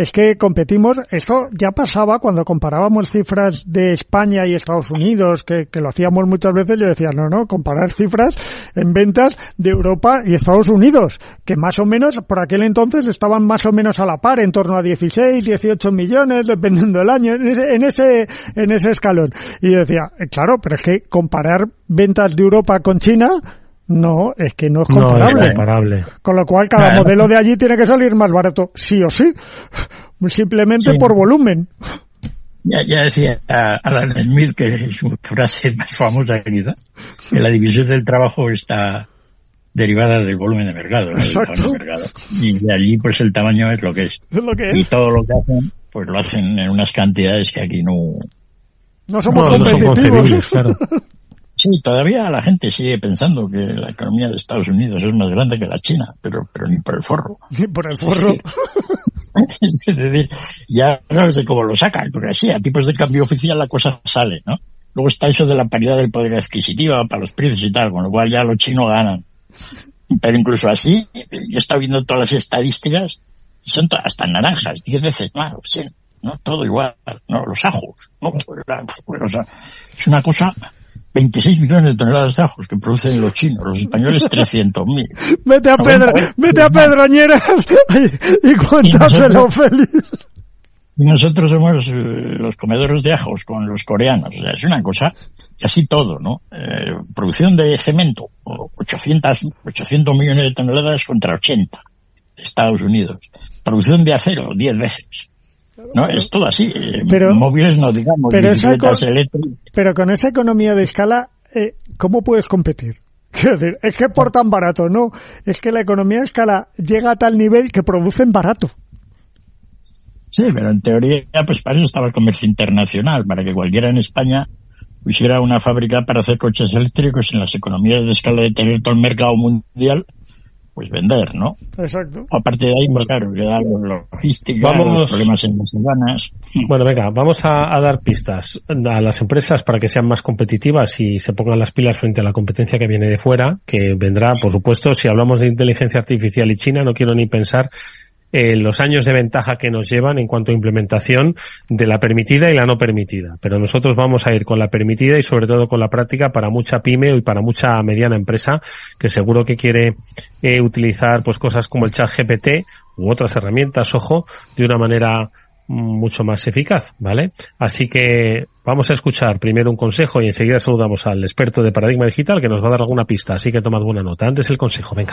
es que competimos. Esto ya pasaba cuando comparábamos cifras de España y Estados Unidos, que, que lo hacíamos muchas veces. Yo decía, no, no, comparar cifras en ventas de Europa y Estados Unidos, que más o menos por aquel entonces estaban más o menos a la par, en torno a 16, 18 millones, dependiendo del año, en ese, en ese, en ese escalón. Y yo decía, eh, claro, pero es que comparar ventas de Europa con China, no, es que no es comparable. Con lo cual, cada modelo de allí tiene que salir más barato, sí o sí, simplemente por volumen.
Ya, ya decía Alan Smith, que es su frase más famosa que la división del trabajo está derivada del volumen de mercado.
Exacto.
Y de allí, pues el tamaño es lo que es.
Es lo que es.
Y todo lo que hacen, pues lo hacen en unas cantidades que aquí no...
No somos competitivos.
claro. (laughs)
Sí, todavía la gente sigue pensando que la economía de Estados Unidos es más grande que la China, pero, pero ni por el forro.
Ni por el forro. (laughs)
es decir, ya no sé cómo lo sacan, porque así a tipos de cambio oficial la cosa sale, ¿no? Luego está eso de la paridad del poder adquisitivo para los precios y tal, con lo cual ya los chinos ganan. Pero incluso así, yo he estado viendo todas las estadísticas, y son todas hasta naranjas, diez veces más, ¿no? Todo igual, ¿no? Los ajos, ¿no? Pues, o sea, es una cosa 26 millones de toneladas de ajos que producen los chinos, los españoles (laughs) 300.000.
Vete a Pedro, vete a Pedroñeras y, cuéntaselo feliz.
Y nosotros somos eh, los comedores de ajos con los coreanos. O sea, es una cosa, y así todo, ¿no? Eh, producción de cemento, 800, 800 millones de toneladas contra 80 Estados Unidos. Producción de acero, 10 veces. No, es todo así. Eh, pero, móviles no digamos, pero bicicletas eléctricas.
Pero con esa economía de escala, eh, ¿cómo puedes competir? (laughs) Decir, es que por tan barato, no. Es que la economía de escala llega a tal nivel que producen barato.
Sí, pero en teoría, pues para eso estaba el comercio internacional, para que cualquiera en España pusiera una fábrica para hacer coches eléctricos en las economías de escala de tener todo el mercado mundial pues vender, ¿no?
Exacto.
Aparte de ahí, pues claro, queda logística, vamos, los problemas en las aduanas.
Bueno, venga, vamos a, a, dar pistas a las empresas para que sean más competitivas y se pongan las pilas frente a la competencia que viene de fuera, que vendrá, por supuesto, si hablamos de inteligencia artificial y China, no quiero ni pensar eh, los años de ventaja que nos llevan en cuanto a implementación de la permitida y la no permitida. Pero nosotros vamos a ir con la permitida y sobre todo con la práctica para mucha pyme y para mucha mediana empresa que seguro que quiere eh, utilizar pues cosas como el chat GPT u otras herramientas, ojo, de una manera mucho más eficaz, ¿vale? Así que vamos a escuchar primero un consejo y enseguida saludamos al experto de paradigma digital que nos va a dar alguna pista, así que tomad buena nota. Antes el consejo, venga.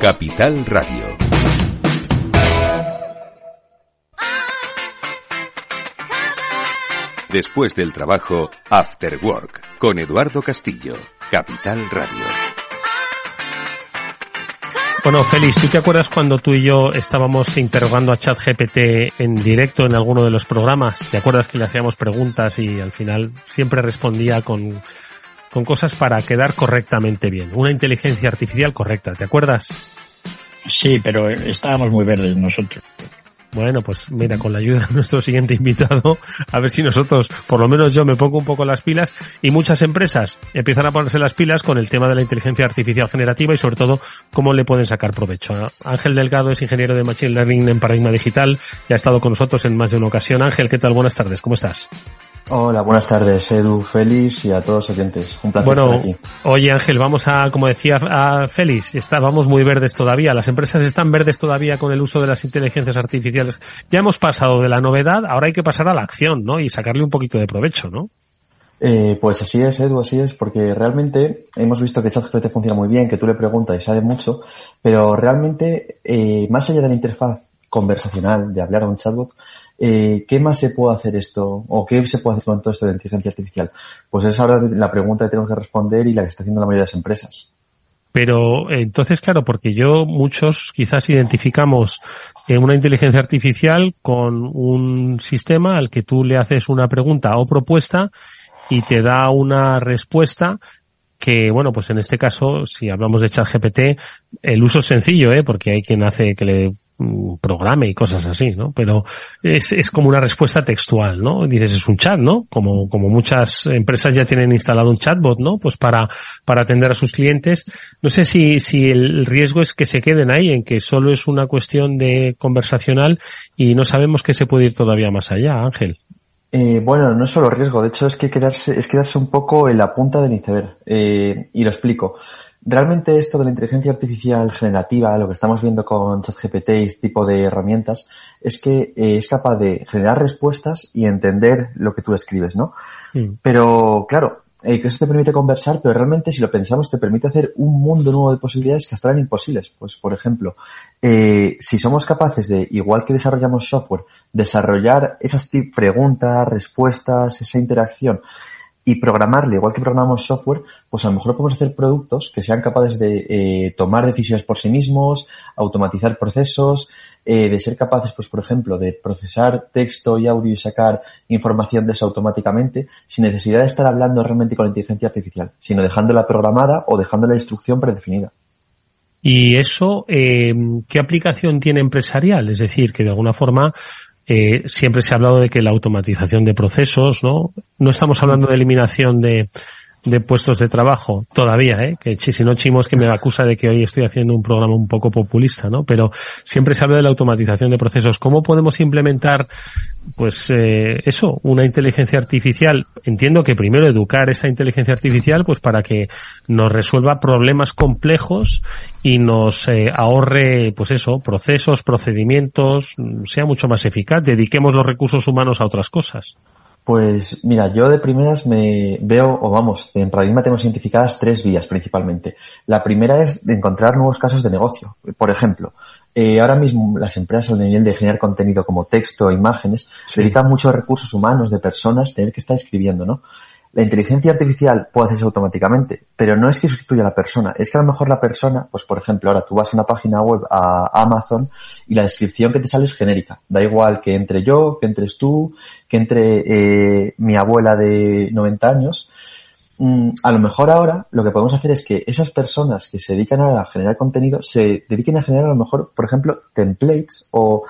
Capital Radio. Después del trabajo, After Work, con Eduardo Castillo, Capital Radio.
Bueno, Félix, ¿tú te acuerdas cuando tú y yo estábamos interrogando a ChatGPT en directo en alguno de los programas? ¿Te acuerdas que le hacíamos preguntas y al final siempre respondía con, con cosas para quedar correctamente bien? Una inteligencia artificial correcta, ¿te acuerdas?
Sí, pero estábamos muy verdes nosotros.
Bueno, pues mira, con la ayuda de nuestro siguiente invitado, a ver si nosotros, por lo menos yo me pongo un poco las pilas y muchas empresas empiezan a ponerse las pilas con el tema de la inteligencia artificial generativa y sobre todo cómo le pueden sacar provecho. Ángel Delgado es ingeniero de Machine Learning en Paradigma Digital y ha estado con nosotros en más de una ocasión. Ángel, ¿qué tal? Buenas tardes, ¿cómo estás?
Hola, buenas tardes, Edu, Félix y a todos los oyentes. Un placer
bueno,
estar aquí.
Oye, Ángel, vamos a, como decía a Félix, estábamos muy verdes todavía. Las empresas están verdes todavía con el uso de las inteligencias artificiales. Ya hemos pasado de la novedad, ahora hay que pasar a la acción, ¿no? Y sacarle un poquito de provecho, ¿no?
Eh, pues así es, Edu, así es, porque realmente hemos visto que ChatGPT funciona muy bien, que tú le preguntas y sabe mucho, pero realmente, eh, más allá de la interfaz conversacional, de hablar a un chatbot, eh, ¿qué más se puede hacer esto? ¿O qué se puede hacer con todo esto de inteligencia artificial? Pues es ahora la pregunta que tenemos que responder y la que está haciendo la mayoría de las empresas.
Pero entonces, claro, porque yo muchos quizás identificamos eh, una inteligencia artificial con un sistema al que tú le haces una pregunta o propuesta y te da una respuesta que, bueno, pues en este caso, si hablamos de ChatGPT, el uso es sencillo, ¿eh? Porque hay quien hace que le programe y cosas así, ¿no? Pero es, es como una respuesta textual, ¿no? Dices, es un chat, ¿no? Como, como muchas empresas ya tienen instalado un chatbot, ¿no? Pues para, para atender a sus clientes. No sé si, si el riesgo es que se queden ahí, en que solo es una cuestión de conversacional y no sabemos que se puede ir todavía más allá, Ángel.
Eh, bueno, no es solo riesgo, de hecho es que quedarse, es quedarse un poco en la punta del iceberg. Eh, y lo explico. Realmente esto de la inteligencia artificial generativa, lo que estamos viendo con ChatGPT y este tipo de herramientas, es que eh, es capaz de generar respuestas y entender lo que tú escribes, ¿no?
Mm.
Pero, claro, eh, que eso te permite conversar, pero realmente si lo pensamos te permite hacer un mundo nuevo de posibilidades que hasta eran imposibles. Pues, por ejemplo, eh, si somos capaces de, igual que desarrollamos software, desarrollar esas preguntas, respuestas, esa interacción y programarle igual que programamos software, pues a lo mejor podemos hacer productos que sean capaces de eh, tomar decisiones por sí mismos, automatizar procesos, eh, de ser capaces, pues por ejemplo, de procesar texto y audio y sacar información de eso automáticamente, sin necesidad de estar hablando realmente con la inteligencia artificial, sino dejándola programada o dejando la instrucción predefinida.
Y eso, eh, ¿qué aplicación tiene empresarial? Es decir, que de alguna forma eh, siempre se ha hablado de que la automatización de procesos, ¿no? No estamos hablando de eliminación de, de puestos de trabajo todavía, ¿eh? Que si no Chimos que me acusa de que hoy estoy haciendo un programa un poco populista, ¿no? Pero siempre se habla de la automatización de procesos. ¿Cómo podemos implementar, pues, eh, eso, una inteligencia artificial? Entiendo que primero educar esa inteligencia artificial, pues, para que nos resuelva problemas complejos y nos eh, ahorre, pues eso, procesos, procedimientos, sea mucho más eficaz. Dediquemos los recursos humanos a otras cosas.
Pues mira, yo de primeras me veo, o vamos, en Paradigma tenemos identificadas tres vías principalmente. La primera es de encontrar nuevos casos de negocio. Por ejemplo, eh, ahora mismo las empresas al nivel de generar contenido como texto, imágenes, dedican muchos recursos humanos de personas tener que estar escribiendo, ¿no? La inteligencia artificial puede hacerse automáticamente, pero no es que sustituya a la persona, es que a lo mejor la persona, pues por ejemplo, ahora tú vas a una página web a Amazon y la descripción que te sale es genérica. Da igual que entre yo, que entres tú, que entre eh, mi abuela de 90 años. Mm, a lo mejor ahora lo que podemos hacer es que esas personas que se dedican a generar contenido se dediquen a generar a lo mejor, por ejemplo, templates o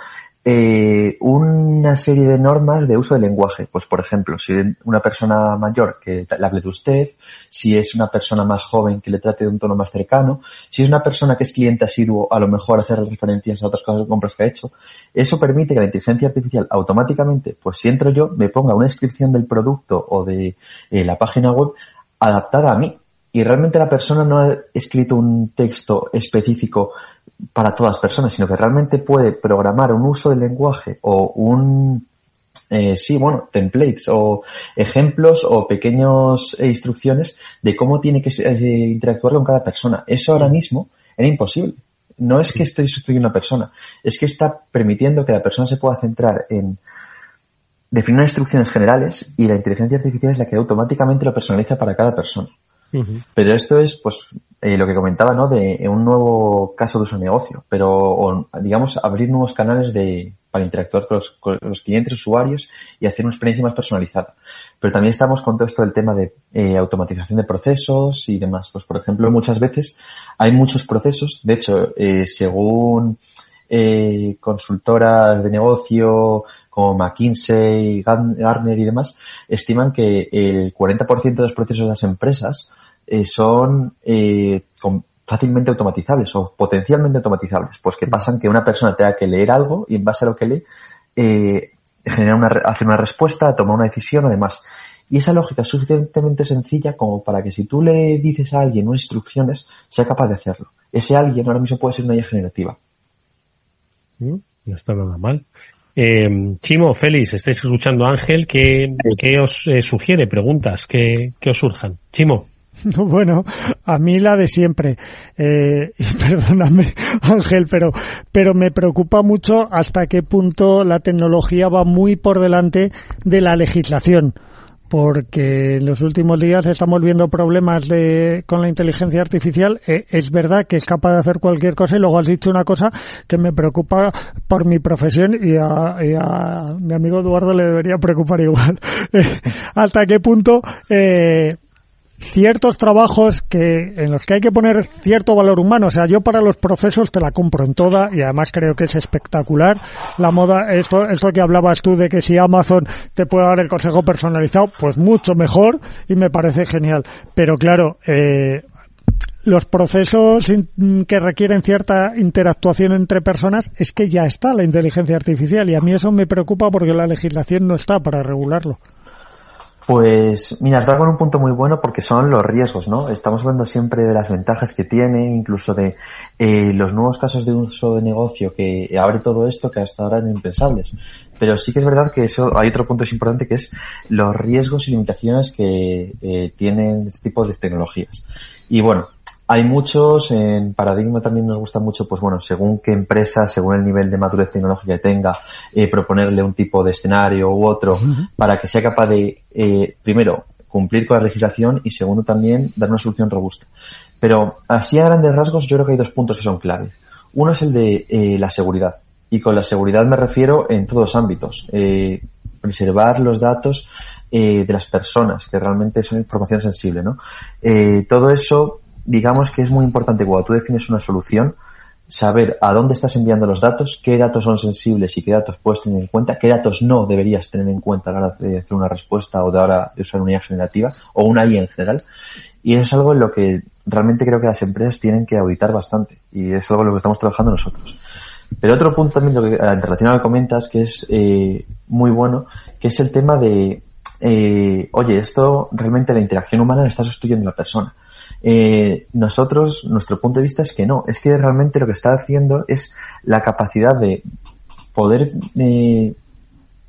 eh, una serie de normas de uso del lenguaje. Pues, por ejemplo, si una persona mayor que le hable de usted, si es una persona más joven que le trate de un tono más cercano, si es una persona que es cliente asiduo, a lo mejor hacer referencias a otras cosas de compras que ha hecho. Eso permite que la inteligencia artificial automáticamente, pues si entro yo, me ponga una descripción del producto o de eh, la página web adaptada a mí. Y realmente la persona no ha escrito un texto específico para todas las personas, sino que realmente puede programar un uso del lenguaje o un, eh, sí, bueno, templates o ejemplos o pequeñas eh, instrucciones de cómo tiene que eh, interactuar con cada persona. Eso ahora mismo era imposible. No es que esté sustituyendo a una persona, es que está permitiendo que la persona se pueda centrar en definir instrucciones generales y la inteligencia artificial es la que automáticamente lo personaliza para cada persona. Pero esto es, pues, eh, lo que comentaba, ¿no? De un nuevo caso de uso negocio, pero, digamos, abrir nuevos canales de, para interactuar con los, clientes, usuarios y hacer una experiencia más personalizada. Pero también estamos con todo esto del tema de eh, automatización de procesos y demás. Pues, por ejemplo, muchas veces hay muchos procesos, de hecho, eh, según consultoras de negocio, como McKinsey, Gartner y demás, estiman que el 40% de los procesos de las empresas eh, son eh, fácilmente automatizables o potencialmente automatizables. Pues que pasan que una persona tenga que leer algo y en base a lo que lee, eh, generar una, hacer una respuesta, tomar una decisión, además. Y esa lógica es suficientemente sencilla como para que si tú le dices a alguien unas instrucciones, sea capaz de hacerlo. Ese alguien ahora mismo puede ser una IA generativa.
Mm, no está nada mal. Eh, Chimo, Félix, estáis escuchando a Ángel, ¿qué, os sugiere? Preguntas que, que os surjan. Chimo. (laughs)
Bueno, a mí la de siempre. Eh, (laughs) perdóname, Ángel, pero, pero me preocupa mucho hasta qué punto la tecnología va muy por delante de la legislación porque en los últimos días estamos viendo problemas de, con la inteligencia artificial. Eh, es verdad que es capaz de hacer cualquier cosa y luego has dicho una cosa que me preocupa por mi profesión y a, y a mi amigo Eduardo le debería preocupar igual. (laughs) ¿Hasta qué punto eh, ciertos trabajos que en los que hay que poner cierto valor humano. O sea, yo para los procesos te la compro en toda y además creo que es espectacular. La moda, esto, esto que hablabas tú de que si Amazon te puede dar el consejo personalizado, pues mucho mejor y me parece genial. Pero claro, eh, los procesos que requieren cierta interactuación entre personas es que ya está la inteligencia artificial y a mí eso me preocupa porque la legislación no está para regularlo.
Pues mira, has dado un punto muy bueno porque son los riesgos, ¿no? Estamos hablando siempre de las ventajas que tiene, incluso de eh, los nuevos casos de uso de negocio que abre todo esto que hasta ahora eran impensables. Pero sí que es verdad que eso hay otro punto importante que es los riesgos y limitaciones que eh, tienen este tipo de tecnologías. Y bueno, hay muchos, en Paradigma también nos gusta mucho, pues bueno, según qué empresa, según el nivel de madurez tecnológica que tenga, eh, proponerle un tipo de escenario u otro para que sea capaz de, eh, primero, cumplir con la legislación y segundo también dar una solución robusta. Pero así a grandes rasgos yo creo que hay dos puntos que son clave. Uno es el de eh, la seguridad. Y con la seguridad me refiero en todos los ámbitos. Eh, preservar los datos eh, de las personas, que realmente son información sensible, ¿no? Eh, todo eso digamos que es muy importante cuando tú defines una solución, saber a dónde estás enviando los datos, qué datos son sensibles y qué datos puedes tener en cuenta, qué datos no deberías tener en cuenta a la hora de hacer una respuesta o de ahora usar una IA generativa o una IA en general. Y eso es algo en lo que realmente creo que las empresas tienen que auditar bastante y es algo en lo que estamos trabajando nosotros. Pero otro punto también lo que, en relación a lo que comentas que es eh, muy bueno, que es el tema de, eh, oye, esto realmente la interacción humana la está sustituyendo a la persona. Eh, nosotros, nuestro punto de vista es que no, es que realmente lo que está haciendo es la capacidad de poder eh,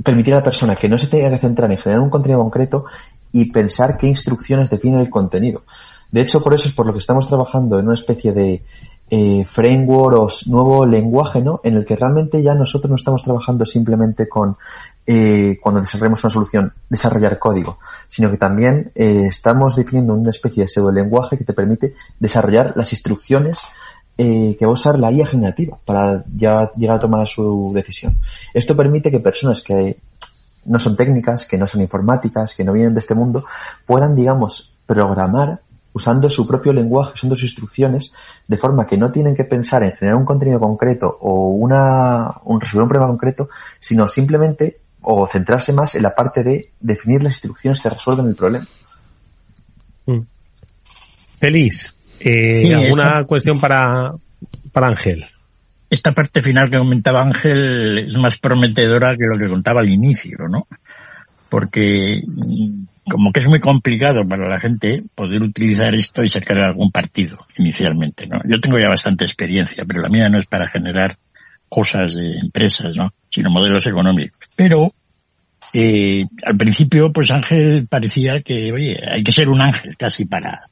permitir a la persona que no se tenga que centrar en generar un contenido concreto y pensar qué instrucciones definen el contenido. De hecho, por eso es por lo que estamos trabajando en una especie de eh, framework o nuevo lenguaje, ¿no? En el que realmente ya nosotros no estamos trabajando simplemente con eh, cuando desarrollemos una solución, desarrollar código, sino que también eh, estamos definiendo una especie de pseudo lenguaje que te permite desarrollar las instrucciones eh, que va a usar la IA generativa para ya llegar a tomar su decisión. Esto permite que personas que no son técnicas, que no son informáticas, que no vienen de este mundo, puedan, digamos, programar usando su propio lenguaje, usando sus instrucciones, de forma que no tienen que pensar en generar un contenido concreto o una, un, resolver un problema concreto, sino simplemente o centrarse más en la parte de definir las instrucciones que resuelven el problema.
Mm. Feliz, eh, ¿alguna cuestión para, para Ángel?
Esta parte final que comentaba Ángel es más prometedora que lo que contaba al inicio, ¿no? Porque mm, como que es muy complicado para la gente poder utilizar esto y sacar algún partido inicialmente, ¿no? Yo tengo ya bastante experiencia, pero la mía no es para generar cosas de empresas, ¿no? Sino modelos económicos. Pero eh, al principio, pues Ángel parecía que, oye, hay que ser un ángel casi para,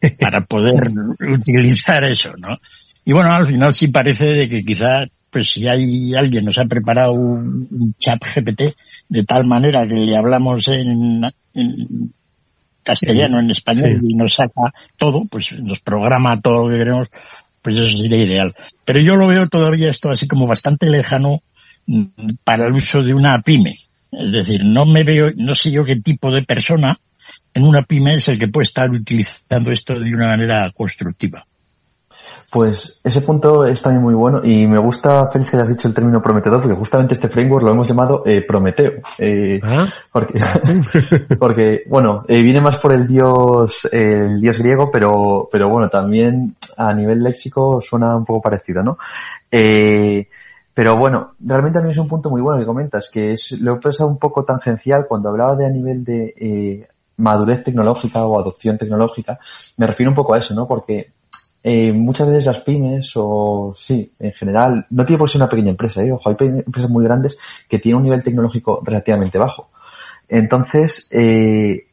(laughs) para poder utilizar eso, ¿no? Y bueno, al final sí parece de que quizá, pues si hay alguien nos ha preparado un, chat GPT de tal manera que le hablamos en, castellano, en español y nos saca todo, pues nos programa todo lo que queremos, pues eso sería ideal. Pero yo lo veo todavía esto así como bastante lejano para el uso de una pyme. Es decir, no me veo, no sé yo qué tipo de persona en una pyme es el que puede estar utilizando esto de una manera constructiva.
Pues ese punto es también muy bueno y me gusta, Félix, que hayas dicho el término prometedor, porque justamente este framework lo hemos llamado eh, Prometeo. Eh, ¿Ah? porque, (laughs) porque, bueno, eh, viene más por el dios, el dios griego, pero, pero bueno, también a nivel léxico suena un poco parecido, ¿no? Eh, pero bueno, realmente mí es un punto muy bueno que comentas, que es, lo he pensado un poco tangencial cuando hablaba de a nivel de eh, madurez tecnológica o adopción tecnológica, me refiero un poco a eso, ¿no? Porque eh, muchas veces las pymes o sí, en general, no tiene por ser una pequeña empresa, ¿eh? ojo, hay empresas muy grandes que tienen un nivel tecnológico relativamente bajo. Entonces, eh,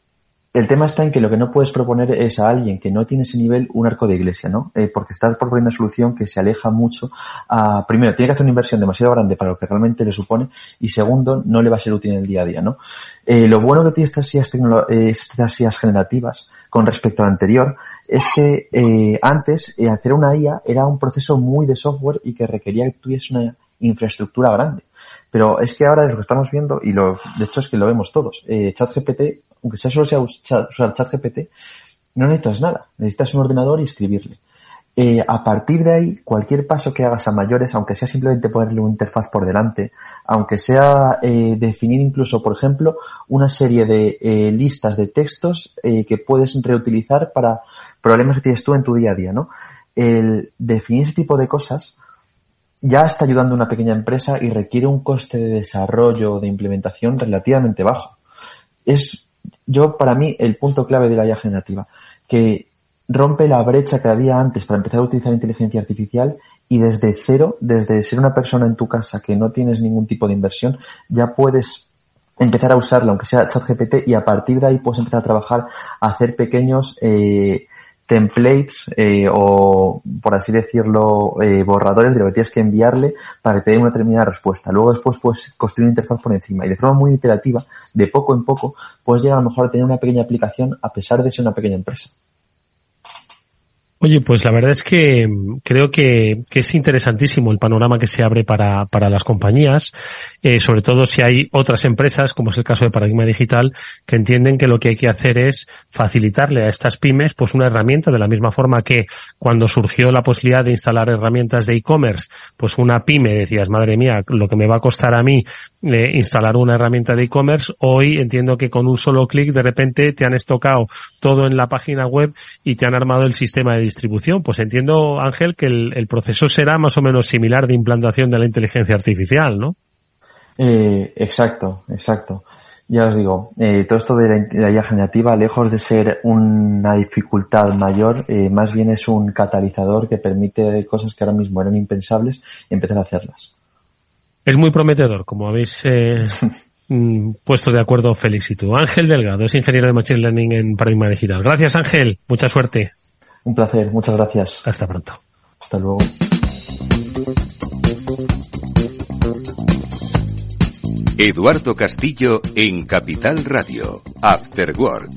el tema está en que lo que no puedes proponer es a alguien que no tiene ese nivel un arco de iglesia, ¿no? Eh, porque estás proponiendo una solución que se aleja mucho a, primero, tiene que hacer una inversión demasiado grande para lo que realmente le supone y segundo, no le va a ser útil en el día a día, ¿no? Eh, lo bueno que tiene estas eh, estas generativas con respecto a lo anterior es que eh, antes hacer una IA era un proceso muy de software y que requería que tuviese una infraestructura grande. Pero es que ahora lo que estamos viendo, y lo, de hecho es que lo vemos todos, eh, ChatGPT, aunque sea solo sea usar ChatGPT, no necesitas nada. Necesitas un ordenador y escribirle. Eh, a partir de ahí, cualquier paso que hagas a mayores, aunque sea simplemente ponerle una interfaz por delante, aunque sea eh, definir incluso, por ejemplo, una serie de listas de textos que puedes reutilizar para problemas que tienes tú en tu día a día, ¿no? El definir ese tipo de cosas ya está ayudando a una pequeña empresa y requiere un coste de desarrollo, de implementación relativamente bajo. Es, yo, para mí, el punto clave de la IA generativa, que rompe la brecha que había antes para empezar a utilizar inteligencia artificial y desde cero, desde ser una persona en tu casa que no tienes ningún tipo de inversión, ya puedes empezar a usarla, aunque sea ChatGPT, y a partir de ahí puedes empezar a trabajar, a hacer pequeños eh, templates eh, o, por así decirlo, eh, borradores de lo que tienes que enviarle para que te dé una determinada respuesta. Luego después puedes construir una interfaz por encima y de forma muy iterativa, de poco en poco, puedes llegar a lo mejor a tener una pequeña aplicación a pesar de ser una pequeña empresa.
Oye, pues la verdad es que creo que, es interesantísimo el panorama que se abre para, para las compañías, eh, sobre todo si hay otras empresas, como es el caso de Paradigma Digital, que entienden que lo que hay que hacer es facilitarle a estas pymes pues una herramienta de la misma forma que cuando surgió la posibilidad de instalar herramientas de e-commerce, pues una pyme decías, madre mía, lo que me va a costar a mí eh, instalar una herramienta de e-commerce, hoy entiendo que con un solo clic de repente te han estocado todo en la página web y te han armado el sistema de distribución. Pues entiendo, Ángel, que el, proceso será más o menos similar de implantación de la inteligencia artificial, ¿no?
Eh, exacto, exacto. Ya os digo, eh, todo esto de la, IA generativa, lejos de ser una dificultad mayor, eh, más bien es un catalizador que permite cosas que ahora mismo eran impensables empezar a hacerlas.
Es muy prometedor, como habéis eh, (laughs) mm, puesto de acuerdo Félix y tú. Ángel Delgado es ingeniero de Machine Learning en Paradigma Digital. Gracias Ángel, mucha suerte.
Un placer, muchas gracias.
Hasta pronto.
Hasta luego.
Eduardo Castillo en Capital Radio, After Work.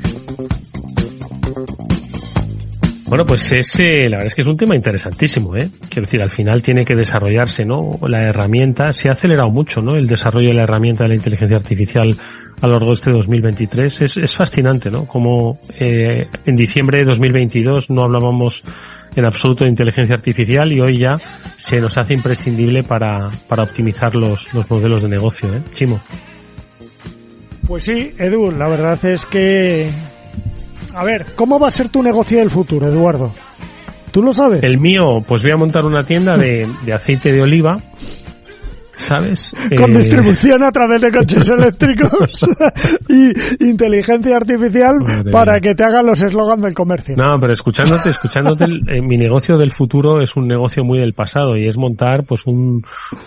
Bueno, pues es, eh, la verdad es que es un tema interesantísimo, ¿eh? Quiero decir, al final tiene que desarrollarse, ¿no? La herramienta, se ha acelerado mucho, ¿no? El desarrollo de la herramienta de la inteligencia artificial a lo largo de este 2023. Es, es fascinante, ¿no? Como eh, en diciembre de 2022 no hablábamos en absoluto de inteligencia artificial y hoy ya se nos hace imprescindible para, para optimizar los, los modelos de negocio, ¿eh? Chimo.
Pues sí, Edu, la verdad es que a ver, ¿cómo va a ser tu negocio del futuro, Eduardo? ¿Tú lo sabes?
El mío, pues voy a montar una tienda de, de aceite de oliva ¿sabes?
Con eh... distribución a través de coches (laughs) eléctricos (laughs) y inteligencia artificial Madre para mía. que te hagan los eslogans del comercio.
No, pero escuchándote, escuchándote, eh, mi negocio del futuro es un negocio muy del pasado y es montar pues un,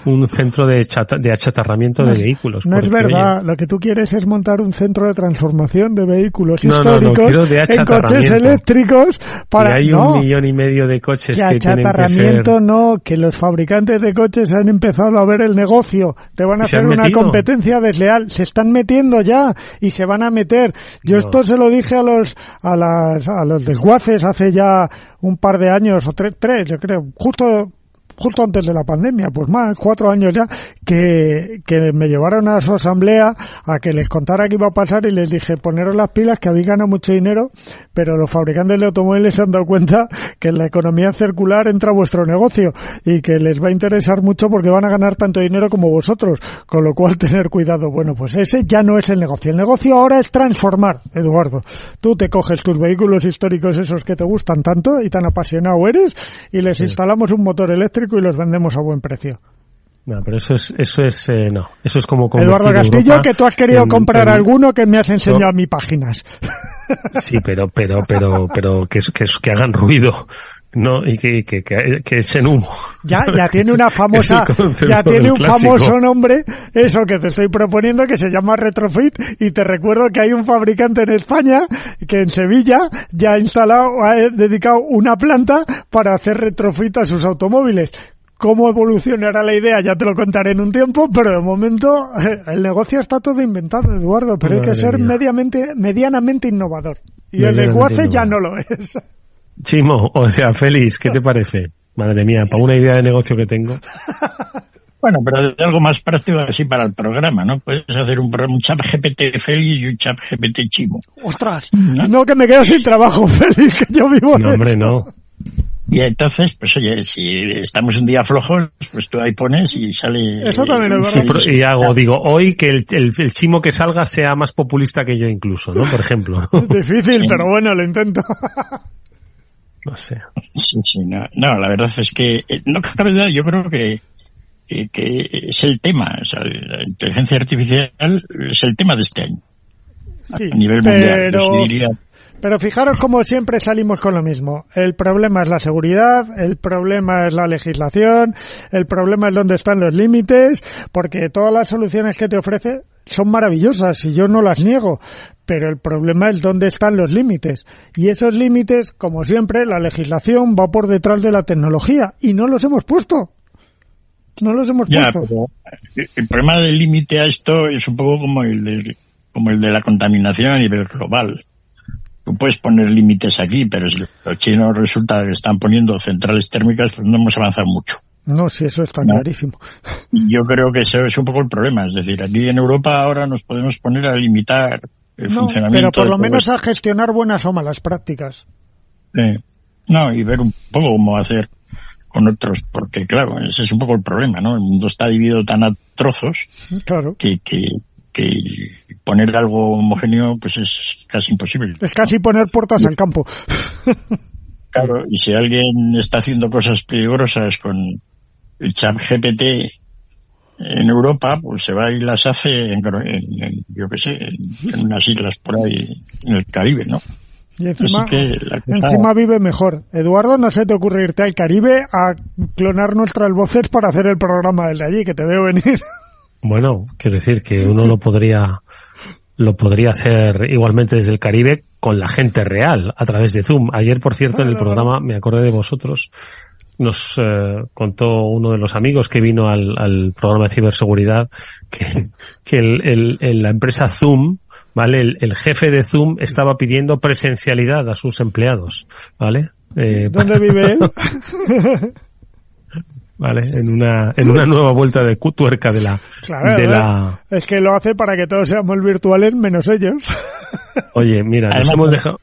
un centro de, chata, de achatarramiento
no,
de vehículos.
No es verdad, oye, lo que tú quieres es montar un centro de transformación de vehículos no, históricos
no, de
en coches eléctricos para...
Que hay un millón y medio de coches
que,
que
achatarramiento
ser...
no, que los fabricantes de coches han empezado a ver el negocio, te van a hacer una
metido?
competencia desleal, se están metiendo ya y se van a meter. Yo no. esto se lo dije a los a las a los desguaces hace ya un par de años o tres, tres yo creo, justo justo antes de la pandemia, pues más, cuatro años ya, que, que me llevaron a su asamblea a que les contara qué iba a pasar y les dije, poneros las pilas, que habéis ganado mucho dinero, pero los fabricantes de automóviles se han dado cuenta que en la economía circular entra vuestro negocio y que les va a interesar mucho porque van a ganar tanto dinero como vosotros, con lo cual (laughs) tener cuidado. Bueno, pues ese ya no es el negocio. El negocio ahora es transformar, Eduardo. Tú te coges tus vehículos históricos esos que te gustan tanto y tan apasionado eres y les sí. instalamos un motor eléctrico y los vendemos a buen precio.
No, pero eso es, eso es, eh, no, eso es como
Eduardo Castillo, Europa que tú has querido en, comprar en, alguno que me has enseñado no. a mis páginas.
Sí, pero, pero, pero, pero que, que, que hagan ruido. No, y que, que, que, que echen humo.
Ya, ya (laughs) tiene una famosa, (laughs) ya tiene un
clásico.
famoso nombre, eso que te estoy proponiendo, que se llama Retrofit, y te recuerdo que hay un fabricante en España, que en Sevilla, ya ha instalado, ha dedicado una planta para hacer retrofit a sus automóviles cómo evolucionará la idea ya te lo contaré en un tiempo, pero de momento el negocio está todo inventado, Eduardo, pero Madre hay que ser mediamente, medianamente innovador. Y el lenguaje ya no lo es.
Chimo, o sea, Félix, ¿qué te (laughs) parece? Madre mía, para una idea de negocio que tengo. (laughs)
Bueno, pero de algo más práctico así para el programa, ¿no? Puedes hacer un, un chat GPT Félix y un chat GPT Chimo.
¡Ostras! ¿No? no, que me quedo sin trabajo, (laughs) Félix, que yo vivo
No, hombre, no.
Y entonces, pues oye, si estamos un día flojos, pues tú ahí pones y sale.
Eso también es
verdad. Y hago, digo, hoy que el, el, el, chimo que salga sea más populista que yo incluso, ¿no? Por ejemplo.
Es difícil, sí. pero bueno, lo intento.
No sé.
Sí, sí, no, no, la verdad es que, eh, no cabe duda, yo creo que, que, que, es el tema, o sea, la inteligencia artificial es el tema de este año.
Sí,
a nivel mundial.
Pero... Yo diría, pero fijaros como siempre salimos con lo mismo. El problema es la seguridad, el problema es la legislación, el problema es dónde están los límites, porque todas las soluciones que te ofrece son maravillosas y yo no las niego, pero el problema es dónde están los límites. Y esos límites, como siempre, la legislación va por detrás de la tecnología y no los hemos puesto. No los hemos
ya,
puesto.
el problema del límite a esto es un poco como el de, como el de la contaminación a nivel global tú puedes poner límites aquí, pero si los chinos resulta que están poniendo centrales térmicas, pues no hemos avanzado mucho.
No, sí, eso está ¿no? clarísimo.
Yo creo que eso es un poco el problema. Es decir, aquí en Europa ahora nos podemos poner a limitar el
no,
funcionamiento.
Pero por lo menos esto. a gestionar buenas o malas prácticas.
Eh, no, y ver un poco cómo hacer con otros, porque claro, ese es un poco el problema, ¿no? El mundo está dividido tan a trozos
claro.
que, que, que poner algo homogéneo pues es casi imposible.
Es casi poner puertas al campo. (laughs)
Claro, y si alguien está haciendo cosas peligrosas con el chat GPT en Europa, pues se va y las hace en, en, en yo qué sé, en, en, unas islas por ahí en el Caribe, ¿no?
Y encima, que encima vive mejor. Eduardo, no se te ocurre irte al Caribe a clonar nuestras voces para hacer el programa desde allí, que te veo venir.
Bueno, quiero decir que uno lo podría lo podría hacer igualmente desde el Caribe con la gente real a través de Zoom. Ayer, por cierto, en el programa me acordé de vosotros. Nos eh, contó uno de los amigos que vino al, al programa de ciberseguridad que, que el, el, el, la empresa Zoom, ¿vale? El, el, jefe de Zoom estaba pidiendo presencialidad a sus empleados, ¿vale? Eh,
¿Dónde vive él? (laughs)
Vale, en una, en una nueva vuelta de tuerca de la,
Claro,
de la,
Es que lo hace para que todos seamos virtuales menos ellos. (laughs)
oye, mira, nos hemos dejado,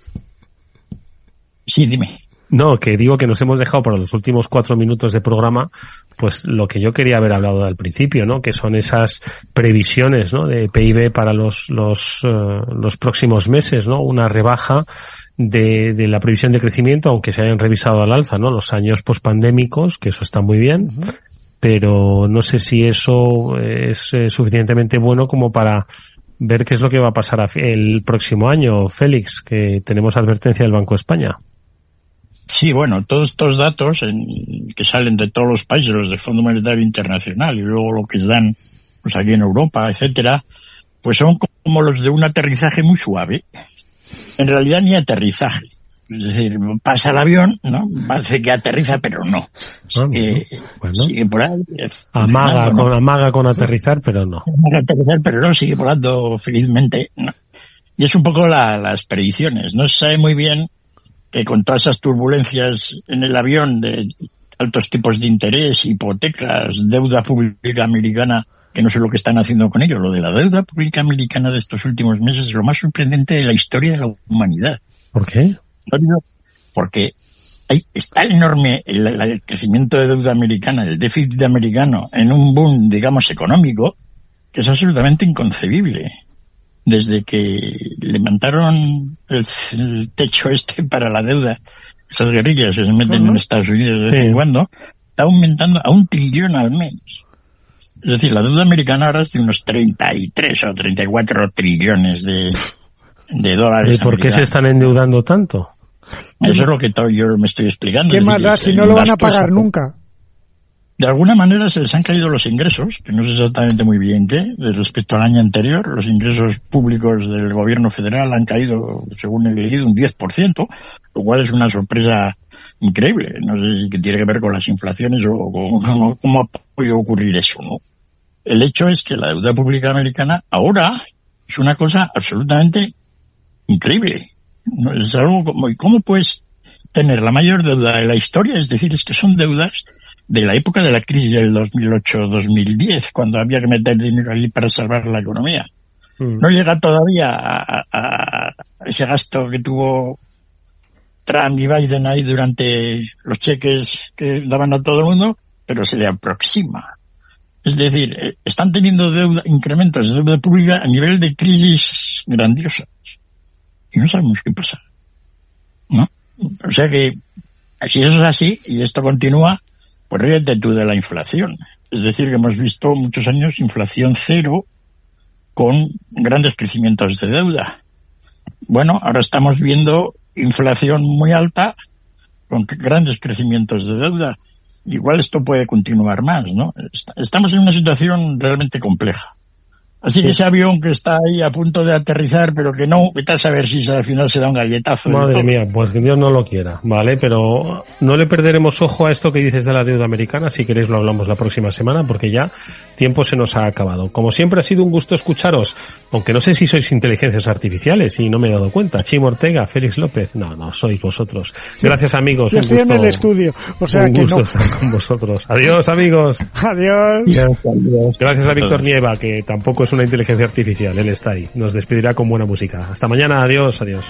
Sí, dime.
no, que digo que nos hemos dejado para los últimos cuatro minutos de programa, pues lo que yo quería haber hablado al principio, ¿no? Que son esas previsiones, ¿no? De PIB para los, los, eh, los próximos meses, ¿no? Una rebaja de, de la previsión de crecimiento, aunque se hayan revisado al alza, ¿no? Los años pospandémicos, que eso está muy bien, pero no sé si eso es eh, suficientemente bueno como para ver qué es lo que va a pasar a el próximo año, Félix, que tenemos advertencia del Banco de España.
Sí, bueno, todos estos datos en- que salen de todos los países, los del Fondo Monetario Internacional y luego lo que dan pues aquí en Europa, etcétera, pues son como los de un aterrizaje muy suave. En realidad ni aterrizaje. Es decir, pasa el avión, ¿no? Parece que aterriza, pero no. Sigue, sigue por ahí. eh,
Amaga con, amaga con aterrizar, pero no.
Amaga aterrizar, pero no, sigue volando felizmente. ¿no? Y es un poco la- las predicciones. No se sabe muy bien que con todas esas turbulencias en el avión de altos tipos de interés, hipotecas, deuda pública americana, que no sé lo que están haciendo con ello. Lo de la deuda pública americana de estos últimos meses es lo más sorprendente de la historia de la humanidad.
¿Por qué?
Porque hay, está enorme el, el crecimiento de deuda americana, el déficit americano en un boom, digamos, económico, que es absolutamente inconcebible. Desde que levantaron el, el techo este para la deuda, esas guerrillas que se meten en Estados Unidos de vez en cuando, está aumentando a un trillón al mes. Es decir, la deuda americana ahora es de unos 33 o 34 trillones de, de dólares.
¿Y por qué se están endeudando tanto?
Eso es lo que yo me estoy explicando.
¿Qué
Es
más
decir,
da si no lo van a pagar nunca?
De alguna manera se les han caído los ingresos, que no sé exactamente muy bien qué, de respecto al año anterior. Los ingresos públicos del gobierno federal han caído, según he leído, un 10%, lo cual es una sorpresa increíble. No sé si que tiene que ver con las inflaciones o, cómo, cómo ha podido ocurrir eso, ¿no? El hecho es que la deuda pública americana ahora es una cosa absolutamente increíble. No, es algo como, ¿y cómo puedes tener la mayor deuda de la historia? Es decir, es que son deudas de la época de la crisis del 2008-2010, cuando había que meter dinero allí para salvar la economía. No llega todavía a ese gasto que tuvo Trump y Biden ahí durante los cheques que daban a todo el mundo, pero se le aproxima. Es decir, eh, están teniendo deuda, incrementos de deuda pública a nivel de crisis grandiosa. Y no sabemos qué pasa. ¿No? O sea que, si eso es así, y esto continúa, pues ríete tú de la inflación. Es decir, que hemos visto muchos años inflación cero con grandes crecimientos de deuda. Bueno, ahora estamos viendo inflación muy alta con grandes crecimientos de deuda. Igual esto puede continuar más, ¿no? Est- Estamos en una situación realmente compleja. Así que ese avión que está ahí a punto de aterrizar, pero que no, vete a saber si al final se da un galletazo.
Madre mía, pues que Dios no lo quiera, ¿vale? Pero no le perderemos ojo a esto que dices de la deuda americana, si queréis lo hablamos la próxima semana, porque ya tiempo se nos ha acabado. Como siempre ha sido un gusto escucharos, aunque no sé si sois inteligencias artificiales y no me he dado cuenta. Chimo Ortega, Félix López, no, no, sois vosotros. Gracias amigos,
Yo
un
estoy en
gusto,
el estudio, o sea
un
que
gusto
no.
estar con vosotros. Adiós amigos. (laughs)
Adiós.
Gracias a Víctor Nieva, que tampoco es una inteligencia artificial, él está ahí. Nos despedirá con buena música. Hasta mañana, adiós, adiós.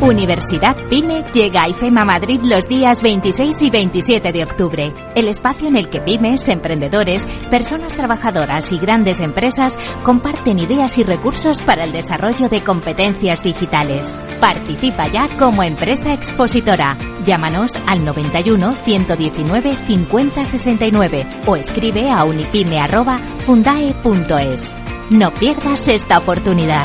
Universidad PYME llega a IFEMA Madrid los días 26 y 27 de octubre, el espacio en el que pymes, emprendedores, personas trabajadoras y grandes empresas comparten ideas y recursos para el desarrollo de competencias digitales. Participa ya como empresa expositora. Llámanos al 91 119 50 69 o escribe a unipyme@fundae.es. No pierdas esta oportunidad.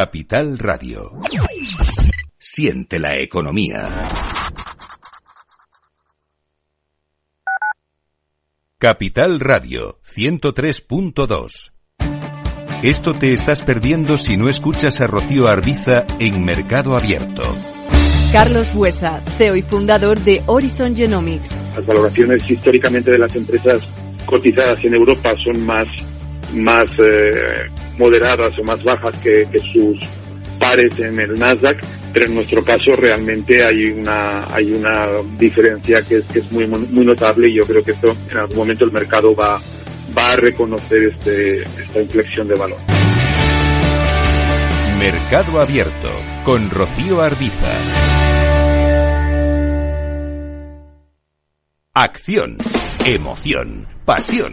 Capital Radio. Siente la economía. Capital Radio 103.2. Esto te estás perdiendo si no escuchas a Rocío Arbiza en Mercado Abierto.
Carlos Buesa, CEO y fundador de Horizon Genomics.
Las valoraciones históricamente de las empresas cotizadas en Europa son más, más eh, moderadas o más bajas que, sus pares en el Nasdaq pero en nuestro caso realmente hay una hay una diferencia que es, que es muy muy notable y yo creo que esto en algún momento el mercado va va a reconocer este esta inflexión de valor.
Mercado Abierto con Rocío Arbiza. Acción, emoción, pasión.